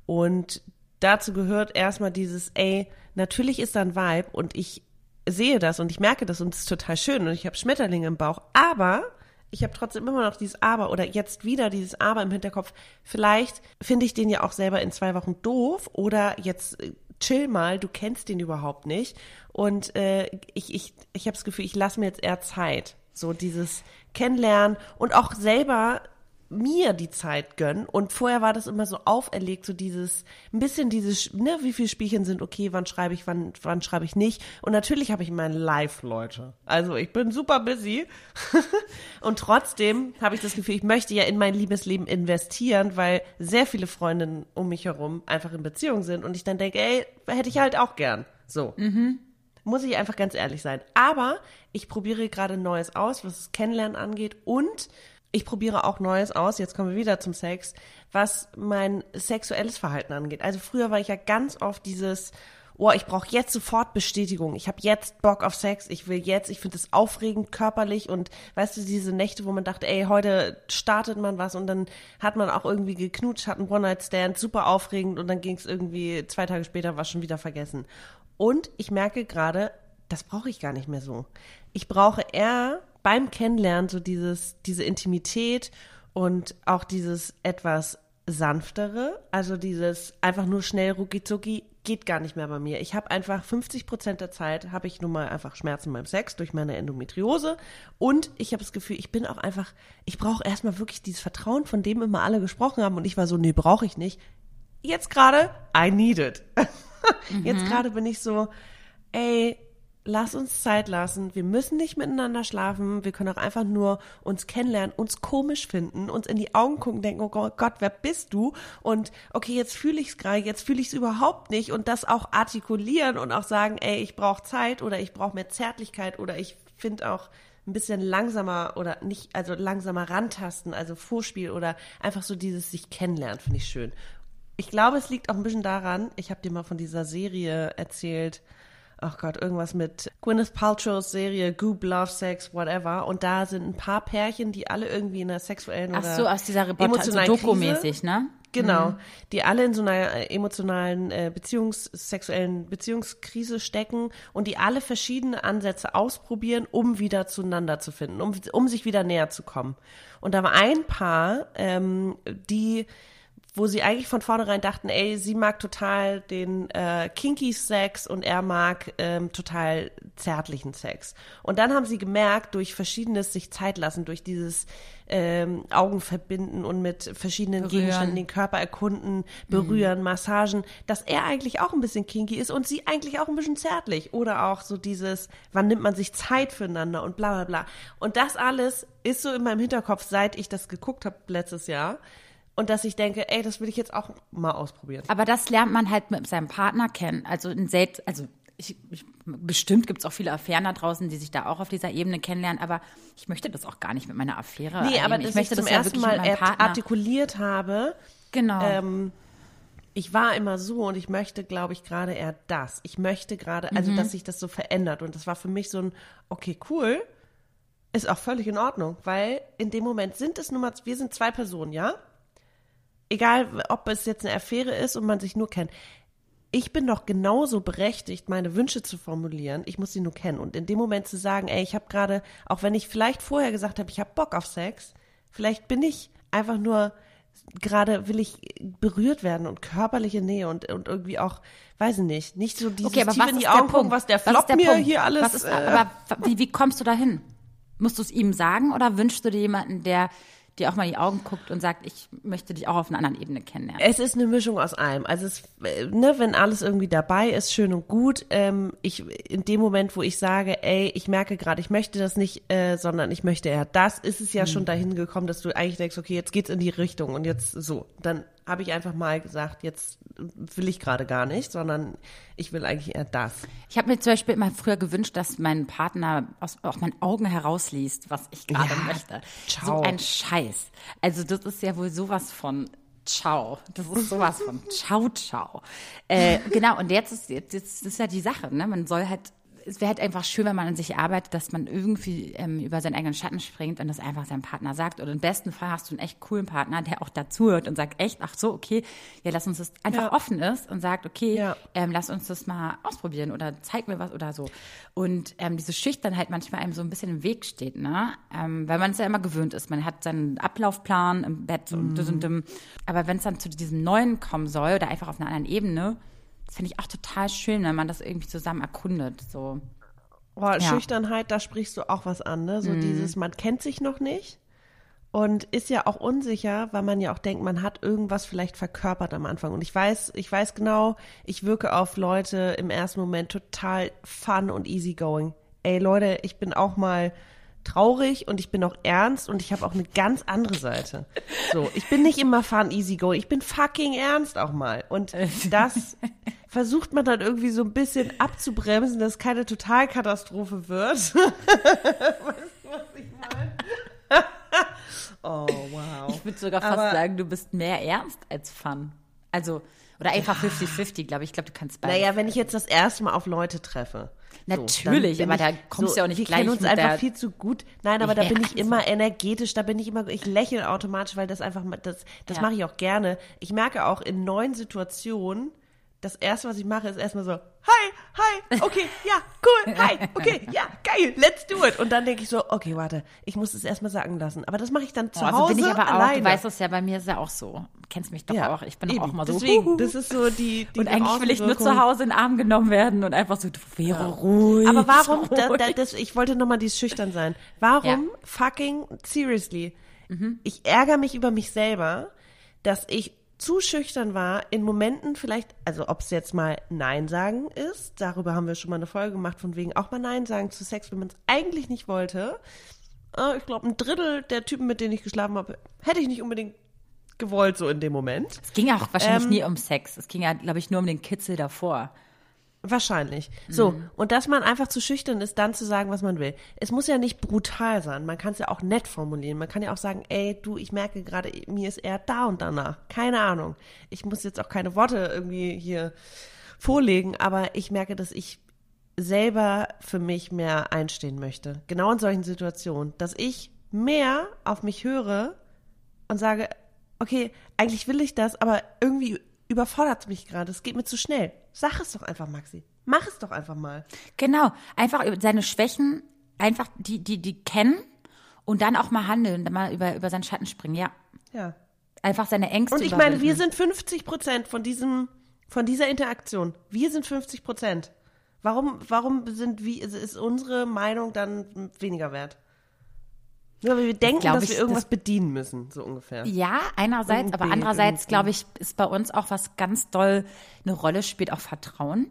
Und dazu gehört erstmal dieses, ey, natürlich ist da ein Vibe und ich sehe das und ich merke das und es ist total schön und ich habe Schmetterlinge im Bauch, aber ich habe trotzdem immer noch dieses Aber oder jetzt wieder dieses Aber im Hinterkopf. Vielleicht finde ich den ja auch selber in zwei Wochen doof oder jetzt äh, chill mal, du kennst den überhaupt nicht. Und äh, ich ich ich habe das Gefühl, ich lasse mir jetzt eher Zeit, so dieses Kennenlernen und auch selber mir die Zeit gönnen. Und vorher war das immer so auferlegt, so dieses, ein bisschen dieses, ne, wie viele Spielchen sind okay, wann schreibe ich, wann, wann schreibe ich nicht. Und natürlich habe ich mein Live, Leute. Also ich bin super busy. und trotzdem habe ich das Gefühl, ich möchte ja in mein Liebesleben investieren, weil sehr viele Freundinnen um mich herum einfach in Beziehung sind. Und ich dann denke, ey, hätte ich halt auch gern. So. Mhm. Muss ich einfach ganz ehrlich sein. Aber ich probiere gerade Neues aus, was das Kennenlernen angeht und ich probiere auch Neues aus, jetzt kommen wir wieder zum Sex, was mein sexuelles Verhalten angeht. Also früher war ich ja ganz oft dieses, oh, ich brauche jetzt sofort Bestätigung. Ich habe jetzt Bock auf Sex. Ich will jetzt, ich finde es aufregend körperlich und weißt du, diese Nächte, wo man dachte, ey, heute startet man was und dann hat man auch irgendwie geknutscht, hat einen One-Night-Stand, super aufregend und dann ging es irgendwie zwei Tage später, war schon wieder vergessen. Und ich merke gerade, das brauche ich gar nicht mehr so. Ich brauche eher beim Kennenlernen so dieses, diese Intimität und auch dieses etwas sanftere, also dieses einfach nur schnell rucki zucki geht gar nicht mehr bei mir. Ich habe einfach 50 Prozent der Zeit habe ich nun mal einfach Schmerzen beim Sex durch meine Endometriose und ich habe das Gefühl, ich bin auch einfach, ich brauche erstmal wirklich dieses Vertrauen, von dem immer alle gesprochen haben und ich war so, nee, brauche ich nicht. Jetzt gerade, I need it. Jetzt mhm. gerade bin ich so, ey, lass uns Zeit lassen. Wir müssen nicht miteinander schlafen. Wir können auch einfach nur uns kennenlernen, uns komisch finden, uns in die Augen gucken, denken, oh Gott, wer bist du? Und okay, jetzt fühle ich es gerade, jetzt fühle ich es überhaupt nicht und das auch artikulieren und auch sagen, ey, ich brauche Zeit oder ich brauche mehr Zärtlichkeit oder ich finde auch ein bisschen langsamer oder nicht, also langsamer rantasten, also Vorspiel oder einfach so dieses sich kennenlernen, finde ich schön. Ich glaube, es liegt auch ein bisschen daran, ich habe dir mal von dieser Serie erzählt, ach Gott, irgendwas mit Gwyneth Paltrow's Serie Goop, Love, Sex, whatever. Und da sind ein paar Pärchen, die alle irgendwie in einer sexuellen
ach
oder
so, aus dieser Reportage, so Doku-mäßig, ne?
Genau, mhm. die alle in so einer äh, emotionalen, äh, Beziehungs-, sexuellen Beziehungskrise stecken und die alle verschiedene Ansätze ausprobieren, um wieder zueinander zu finden, um, um sich wieder näher zu kommen. Und da war ein Paar, ähm, die wo sie eigentlich von vornherein dachten, ey, sie mag total den äh, kinky Sex und er mag ähm, total zärtlichen Sex. Und dann haben sie gemerkt, durch verschiedenes sich Zeit lassen, durch dieses ähm, Augen verbinden und mit verschiedenen berühren. Gegenständen den Körper erkunden, berühren, mhm. Massagen, dass er eigentlich auch ein bisschen kinky ist und sie eigentlich auch ein bisschen zärtlich. Oder auch so dieses, wann nimmt man sich Zeit füreinander und bla bla bla. Und das alles ist so in meinem Hinterkopf, seit ich das geguckt habe letztes Jahr und dass ich denke, ey, das will ich jetzt auch mal ausprobieren.
Aber das lernt man halt mit seinem Partner kennen. Also in selbst, also ich, ich, bestimmt gibt es auch viele Affären da draußen, die sich da auch auf dieser Ebene kennenlernen, aber ich möchte das auch gar nicht mit meiner Affäre.
Nee, aber ich möchte ich zum das ersten ja Mal artikuliert habe.
Genau.
Ähm, ich war immer so und ich möchte, glaube ich, gerade eher das. Ich möchte gerade, also mhm. dass sich das so verändert. Und das war für mich so ein, okay, cool, ist auch völlig in Ordnung, weil in dem Moment sind es nur mal, wir sind zwei Personen, ja? Egal ob es jetzt eine Affäre ist und man sich nur kennt, ich bin doch genauso berechtigt, meine Wünsche zu formulieren. Ich muss sie nur kennen. Und in dem Moment zu sagen, ey, ich habe gerade, auch wenn ich vielleicht vorher gesagt habe, ich habe Bock auf Sex, vielleicht bin ich einfach nur gerade will ich berührt werden und körperliche Nähe und, und irgendwie auch, weiß ich nicht, nicht so dieses
okay, aber tief
in die Augen gucken, was der Flop mir Punkt? hier alles.
Ist, äh, aber wie, wie kommst du dahin? Musst du es ihm sagen oder wünschst du dir jemanden, der die auch mal in die Augen guckt und sagt, ich möchte dich auch auf einer anderen Ebene kennenlernen.
Es ist eine Mischung aus allem. Also es, ne, wenn alles irgendwie dabei ist, schön und gut. Ähm, ich in dem Moment, wo ich sage, ey, ich merke gerade, ich möchte das nicht, äh, sondern ich möchte eher das, ist es ja hm. schon dahin gekommen, dass du eigentlich denkst, okay, jetzt geht's in die Richtung und jetzt so. Dann habe ich einfach mal gesagt, jetzt will ich gerade gar nicht, sondern ich will eigentlich eher das.
Ich habe mir zum Beispiel immer früher gewünscht, dass mein Partner aus, aus meinen Augen herausliest, was ich gerade ja, möchte. Ciao. So ein Scheiß. Also das ist ja wohl sowas von Ciao. Das ist sowas von Ciao, ciao. Äh, genau, und jetzt ist, jetzt, jetzt ist ja die Sache, ne? Man soll halt es wäre halt einfach schön, wenn man an sich arbeitet, dass man irgendwie ähm, über seinen eigenen Schatten springt und das einfach seinem Partner sagt. Oder im besten Fall hast du einen echt coolen Partner, der auch dazuhört und sagt, echt, ach so, okay, ja, lass uns das einfach ja. offen ist und sagt, okay, ja. ähm, lass uns das mal ausprobieren oder zeig mir was oder so. Und ähm, diese Schüchternheit manchmal einem so ein bisschen im Weg steht, ne? Ähm, weil man es ja immer gewöhnt ist. Man hat seinen Ablaufplan im Bett und, mhm. und, und aber wenn es dann zu diesem Neuen kommen soll oder einfach auf einer anderen Ebene, das finde ich auch total schön, wenn man das irgendwie zusammen erkundet. So.
Oh, ja. Schüchternheit, da sprichst du auch was an, ne? So mm. dieses, man kennt sich noch nicht. und ist ja auch unsicher, weil man ja auch denkt, man hat irgendwas vielleicht verkörpert am Anfang. Und ich weiß, ich weiß genau, ich wirke auf Leute im ersten Moment total fun und easygoing. Ey Leute, ich bin auch mal traurig und ich bin auch ernst und ich habe auch eine ganz andere Seite. So, ich bin nicht immer fun, easygoing, ich bin fucking ernst auch mal. Und das versucht man dann irgendwie so ein bisschen abzubremsen, dass keine Totalkatastrophe wird. weißt du, was ich meine? oh, wow.
Ich würde sogar fast
Aber-
sagen, du bist mehr ernst als Fun. Also, oder einfach 50-50, glaube ich. Ich glaube, du kannst beides.
Naja, wenn ich jetzt das erste Mal auf Leute treffe.
Natürlich,
bin
aber
ich
da kommst du ja auch nicht
wir
gleich
kennen uns einfach viel zu gut. Nein, aber da bin ich immer energetisch, da bin ich immer, ich lächle automatisch, weil das einfach, das, das
Ja.
mache ich auch gerne. Ich merke auch in neuen Situationen, das erste, was ich mache, ist erstmal so, hi, hi, okay, ja, cool, hi, okay, ja, geil, let's do it. Und dann denke ich so, okay, warte, ich muss es erstmal sacken lassen. Aber das mache ich dann zu
Oh, also
Hause
bin ich aber auch.
alleine.
Du weißt es ja, bei mir ist ja auch so. Du kennst mich doch
ja,
auch. Ich bin
eben.
auch mal so.
Deswegen, das ist so die, die
und eigentlich will ich nur zu Hause in den Arm genommen werden und einfach so, du wäre ruhig.
Aber warum, da,
ruhig.
da, das, ich wollte nochmal dieses schüchtern sein. Warum
Ja. Mhm.
fucking, seriously, ich ärgere mich über mich selber, dass ich zu schüchtern war in Momenten vielleicht, also ob es jetzt mal Nein sagen ist, darüber haben wir schon mal eine Folge gemacht, von wegen auch mal Nein sagen zu Sex, wenn man es eigentlich nicht wollte. Äh, Ich glaube, ein Drittel der Typen, mit denen ich geschlafen habe, hätte ich nicht unbedingt gewollt, so in dem Moment.
es ging auch wahrscheinlich
Ähm,
nie um Sex. Es ging ja, glaube ich, nur um den Kitzel davor.
Wahrscheinlich. So,
Mhm.
und dass man einfach zu schüchtern ist, dann zu sagen, was man will. Es muss ja nicht brutal sein. Man kann es ja auch nett formulieren. Man kann ja auch sagen, ey, du, ich merke gerade, mir ist eher da und danach. Keine Ahnung. Ich muss jetzt auch keine Worte irgendwie hier vorlegen, aber ich merke, dass ich selber für mich mehr einstehen möchte. Genau in solchen Situationen. Dass ich mehr auf mich höre und sage, okay, eigentlich will ich das, aber irgendwie überfordert es mich gerade. Es geht mir zu schnell. Sag es doch einfach, Maxi. Mach es doch einfach mal.
Genau. Einfach seine Schwächen, einfach die, die, die kennen und dann auch mal handeln, dann mal über, über seinen Schatten springen. Ja.
Ja.
Einfach seine Ängste
Und ich meine, wir
überwinden.
sind 50 Prozent von diesem, von dieser Interaktion. Wir sind 50 Prozent. Warum, warum sind wir, ist unsere Meinung dann weniger wert? Nur weil wir denken, dass
ich,
wir irgendwas
das-
bedienen müssen, so ungefähr.
Ja, einerseits, aber andererseits, glaube ich, ist bei uns auch was ganz doll eine Rolle spielt auch Vertrauen.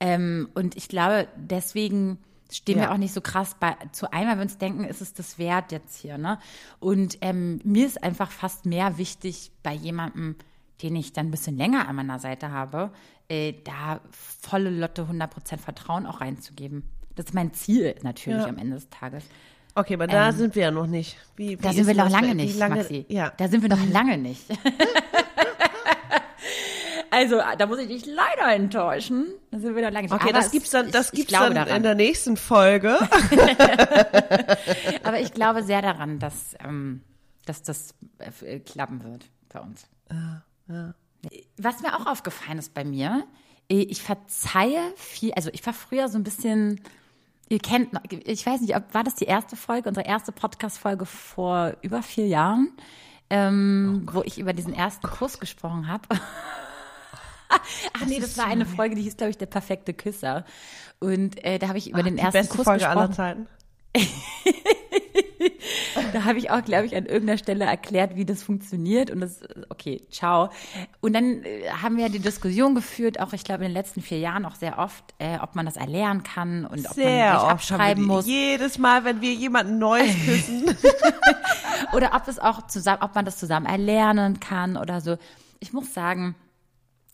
Ähm, und ich glaube, deswegen stehen
Ja.
wir auch nicht so krass bei, zu ein, weil wir uns denken, ist es das wert jetzt hier, ne? Und ähm, mir ist einfach fast mehr wichtig bei jemandem, den ich dann ein bisschen länger an meiner Seite habe, äh, da volle Lotte 100% Vertrauen auch reinzugeben. Das ist mein Ziel natürlich
Ja.
am Ende des Tages.
Okay, aber da sind wir ja noch nicht. Wie,
Da
wie
sind wir noch lange nicht,
lange,
Maxi.
Ja.
Da sind wir noch lange nicht. also, da muss ich dich leider enttäuschen. Da sind wir noch lange nicht.
Okay,
Aber
das gibt's dann, das
ich, ich
gibt's
glaube
dann
daran.
in der nächsten Folge.
Aber ich glaube sehr daran, dass, ähm, dass das äh, klappen wird bei uns. Was mir auch aufgefallen ist bei mir, äh, ich verzeihe viel, also ich war früher so ein bisschen, ihr kennt, ich weiß nicht, ob, war das die erste Folge, unsere erste Podcast-Folge vor über vier Jahren, ähm, wo ich über diesen ersten Kuss gesprochen habe. Ach nee, das war eine Folge, die hieß, glaube ich, der perfekte Küsser. Und äh, da habe ich über den
Die
ersten
beste
Kuss
Folge
gesprochen.
aller Zeiten.
Da habe ich auch, glaube ich, an irgendeiner Stelle erklärt, wie das funktioniert. Und das, okay, ciao. Und dann äh, haben wir die Diskussion geführt, auch ich glaube in den letzten vier Jahren auch sehr oft, äh, ob man das erlernen kann und ob man
Sehr
sich
haben wir
abschreiben muss.
jedes Mal, wenn wir jemanden Neues küssen.
Oder ob es auch zusammen, ob man das zusammen erlernen kann oder so. Ich muss sagen,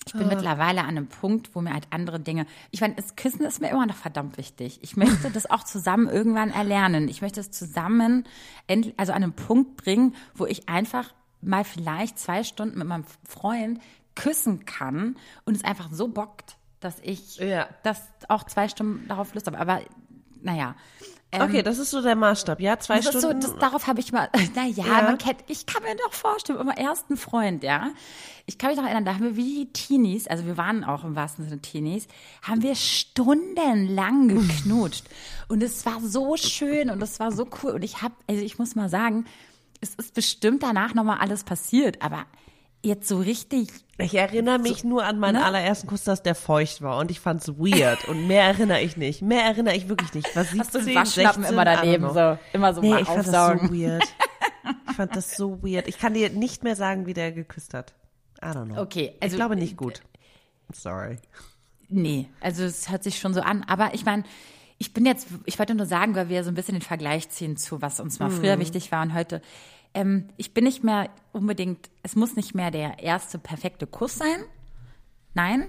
ich bin mittlerweile an einem Punkt, wo mir halt andere Dinge, ich meine, das Küssen ist mir immer noch verdammt wichtig. Ich möchte das auch zusammen irgendwann erlernen. Ich möchte es zusammen, endlich, also an einen Punkt bringen, wo ich einfach mal vielleicht zwei Stunden mit meinem Freund küssen kann und es einfach so bockt, dass ich
Ja.
das auch zwei Stunden darauf Lust habe. Aber naja. Ähm,
Okay, das ist so der Maßstab, ja? Zwei
ist so,
Stunden.
das, darauf habe ich mal, naja,
Ja.
man kennt, ich kann mir doch vorstellen, immer ersten Freund, ja. Ich kann mich noch erinnern, da haben wir wie die Teenies, also wir waren auch im wahrsten Sinne Teenies, haben wir stundenlang geknutscht. und es war so schön und es war so cool. Und ich habe, also ich muss mal sagen, es ist bestimmt danach nochmal alles passiert, aber jetzt so richtig,
ich erinnere mich nur an meinen
ne?
allerersten Kuss, dass der feucht war und ich fand's weird und mehr erinnere ich nicht. Mehr erinnere ich wirklich nicht. Was
hast du
17,
einen Waschlappen
16,
immer daneben, so, immer so
Nee,
mal
ich fand das so weird. Ich fand das so weird. Ich kann dir nicht mehr sagen, wie der geküsst hat. I don't know.
Okay, also
ich glaube nicht gut. Sorry.
Nee, also es hört sich schon so an. Aber ich meine, ich bin jetzt, ich wollte nur sagen, weil wir so ein bisschen den Vergleich ziehen zu, was uns mal früher wichtig war und heute. Ähm, ich bin nicht mehr unbedingt, es muss nicht mehr der erste perfekte Kuss sein. Nein.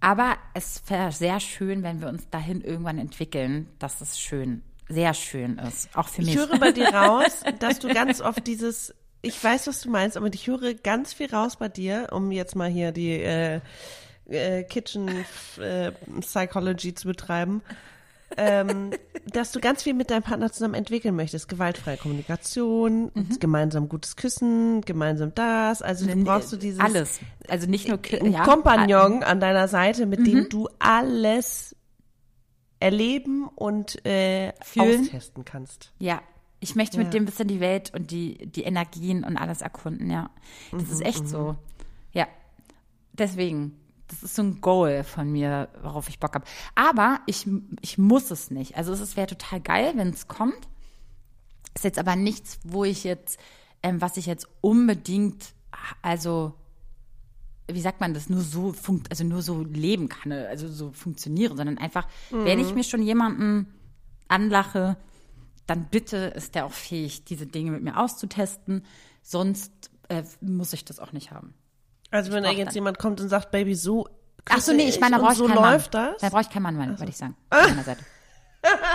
Aber es wäre sehr schön, wenn wir uns dahin irgendwann entwickeln, dass es schön, sehr schön ist. Auch für mich.
Ich höre bei dir raus, dass du ganz oft dieses, ich weiß, was du meinst, aber ich höre ganz viel raus bei dir, um jetzt mal hier die äh, äh, Kitchen äh, Psychology zu betreiben. Ähm, dass du ganz viel mit deinem Partner zusammen entwickeln möchtest. Gewaltfreie Kommunikation, gemeinsam gutes Küssen, gemeinsam das. Also du brauchst du dieses
Alles. Also nicht nur Ki-
ein
ja,
Kompagnon an deiner Seite, mit dem du alles erleben und äh,
Fühlen.
austesten kannst.
Ja, ich möchte
Ja.
mit dem ein bisschen die Welt und die, die Energien und alles erkunden, ja. Das
Mhm,
ist echt so. Ja. Deswegen, das ist so ein Goal von mir, worauf ich Bock habe. Aber ich, ich muss es nicht. Also es wäre total geil, wenn es kommt. Ist jetzt aber nichts, wo ich jetzt, ähm, was ich jetzt unbedingt, also wie sagt man das, nur so funkt, also nur so leben kann, also so funktionieren, sondern einfach, wenn ich mir schon jemanden anlache, dann bitte ist der auch fähig, diese Dinge mit mir auszutesten. Sonst äh, muss ich das auch nicht haben.
Also wenn da jetzt
dann-
jemand kommt und sagt, Baby, so
Ach so, nee, ich meine, da brauche ich
so
keinen
läuft
Mann.
das.
Da brauche ich keinen Mann, Mann würde ich sagen. Seite.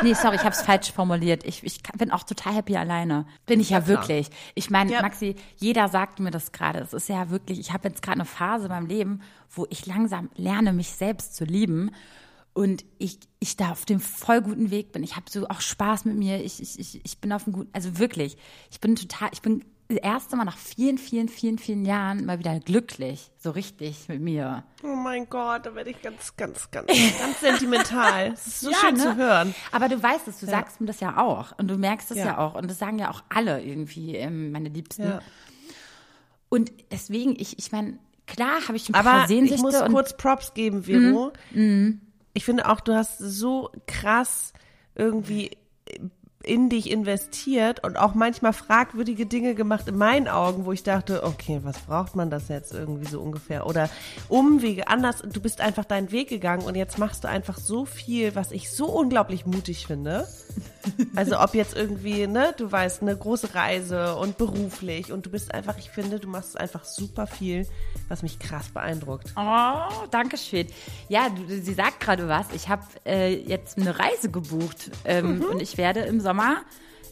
Nee, sorry, ich habe es falsch formuliert. Ich, ich bin auch total happy alleine. Bin ich ja,
klar.
wirklich. Ich meine,
Ja.
Maxi, jeder sagt mir das gerade. Es ist ja wirklich, ich habe jetzt gerade eine Phase in meinem Leben, wo ich langsam lerne, mich selbst zu lieben. Und ich, ich da auf dem voll guten Weg bin. Ich habe so auch Spaß mit mir. Ich, ich, ich, ich bin auf dem guten, also wirklich, ich bin total, ich bin das erste Mal nach vielen, vielen, vielen, vielen Jahren mal wieder glücklich. So richtig mit mir.
Oh mein Gott, da werde ich ganz, ganz, ganz, ganz sentimental. Es ist so schön
ne?
zu hören.
Aber du weißt es, du sagst mir das ja auch. Und du merkst es ja.
Ja.
auch. Und das sagen ja auch alle irgendwie, ähm, meine Liebsten.
Ja.
Und deswegen, ich, ich meine, klar habe ich ein
Aber
paar
ich
Sehnsüchte
muss
und
kurz Props geben, Vero. Ich finde auch, du hast so krass irgendwie in dich investiert und auch manchmal fragwürdige Dinge gemacht in meinen Augen, wo ich dachte, okay, was braucht man das jetzt irgendwie so ungefähr? Oder Umwege, anders, du bist einfach deinen Weg gegangen und jetzt machst du einfach so viel, was ich so unglaublich mutig finde. Also ob jetzt irgendwie, ne, du weißt, eine große Reise und beruflich und du bist einfach, ich finde, du machst einfach super viel, was mich krass beeindruckt.
Oh, danke schön. Ja, du, sie sagt gerade was. Ich habe äh, jetzt eine Reise gebucht ähm, und ich werde im Sommer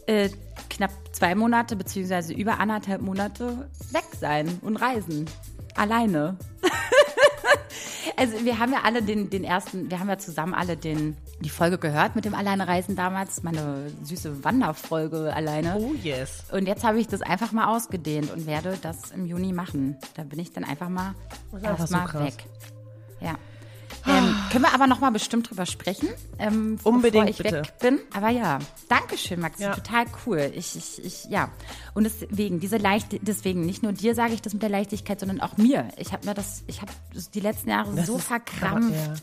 äh, knapp zwei Monate beziehungsweise über anderthalb Monate weg sein und reisen. Alleine. also wir haben ja alle den, den ersten, wir haben ja zusammen alle den, die Folge gehört mit dem Alleinereisen damals, meine süße Wanderfolge alleine.
Oh yes.
Und jetzt habe ich das einfach mal ausgedehnt und werde das im Juni machen. Da bin ich dann einfach mal
so
erstmal
krass.
weg. Ja. Ähm, können wir aber noch mal bestimmt drüber sprechen, ähm,
Unbedingt,
bevor ich
bitte.
weg bin. Aber ja, Dankeschön, Max,
Ja.
total cool. Ich, ich, ich, ja. Und deswegen, diese leicht, deswegen, nicht nur dir sage ich das mit der Leichtigkeit, sondern auch mir. Ich habe mir das, ich habe die letzten Jahre
Das
so verkrampft
aber,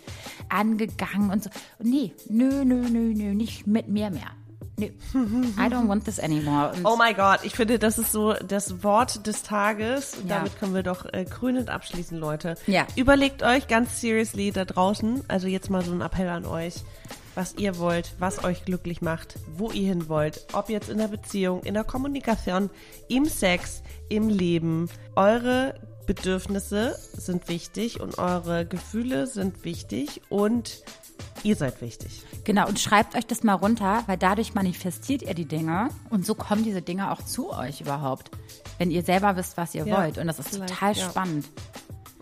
angegangen und so. Und nee, nö, nö, nö, nö, nicht mit mir mehr. Nö. I don't want this anymore. Und
Oh mein Gott, ich finde, das ist so das Wort des Tages. Und
Ja.
damit können wir doch äh, krönend abschließen, Leute.
Ja.
Überlegt euch ganz seriously da draußen, also jetzt mal so ein Appell an euch, was ihr wollt, was euch glücklich macht, wo ihr hin wollt, ob jetzt in der Beziehung, in der Kommunikation, im Sex, im Leben. Eure Bedürfnisse sind wichtig und eure Gefühle sind wichtig und ihr seid wichtig.
Genau, und schreibt euch das mal runter, weil dadurch manifestiert ihr die Dinge und so kommen diese Dinge auch zu euch überhaupt, wenn ihr selber wisst, was ihr
Ja,
wollt. Und das ist total
ja.
spannend.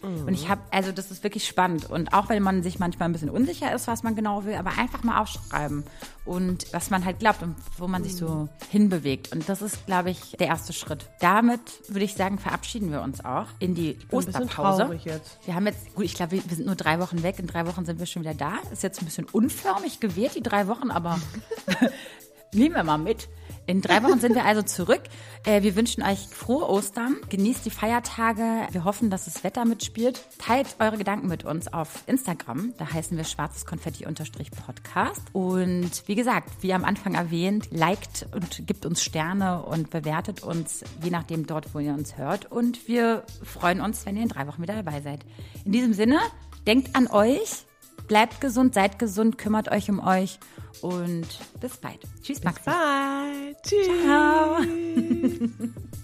Und ich habe, also das ist wirklich spannend. Und auch wenn man sich manchmal ein bisschen unsicher ist, was man genau will, aber einfach mal aufschreiben. Und was man halt glaubt und wo man sich so hinbewegt. Und das ist, glaube ich, der erste Schritt. Damit würde ich sagen, verabschieden wir uns auch in die Osterpause. Wir haben jetzt, gut, ich glaube, wir wir sind nur drei Wochen weg. In drei Wochen sind wir schon wieder da. Ist jetzt ein bisschen unförmig gewählt, die drei Wochen, aber nehmen wir mal mit. In drei Wochen sind wir also zurück. Äh, wir wünschen euch frohe Ostern. Genießt die Feiertage. Wir hoffen, dass das Wetter mitspielt. Teilt eure Gedanken mit uns auf Instagram. Da heißen wir schwarzes Konfetti-Podcast. Und wie gesagt, wie am Anfang erwähnt, liked und gibt uns Sterne und bewertet uns, je nachdem dort, wo ihr uns hört. Und wir freuen uns, wenn ihr in drei Wochen wieder dabei seid. In diesem Sinne, denkt an euch. Bleibt gesund, seid gesund, kümmert euch um euch und bis bald. Tschüss, Max.
Bye. Tschüss.
Ciao.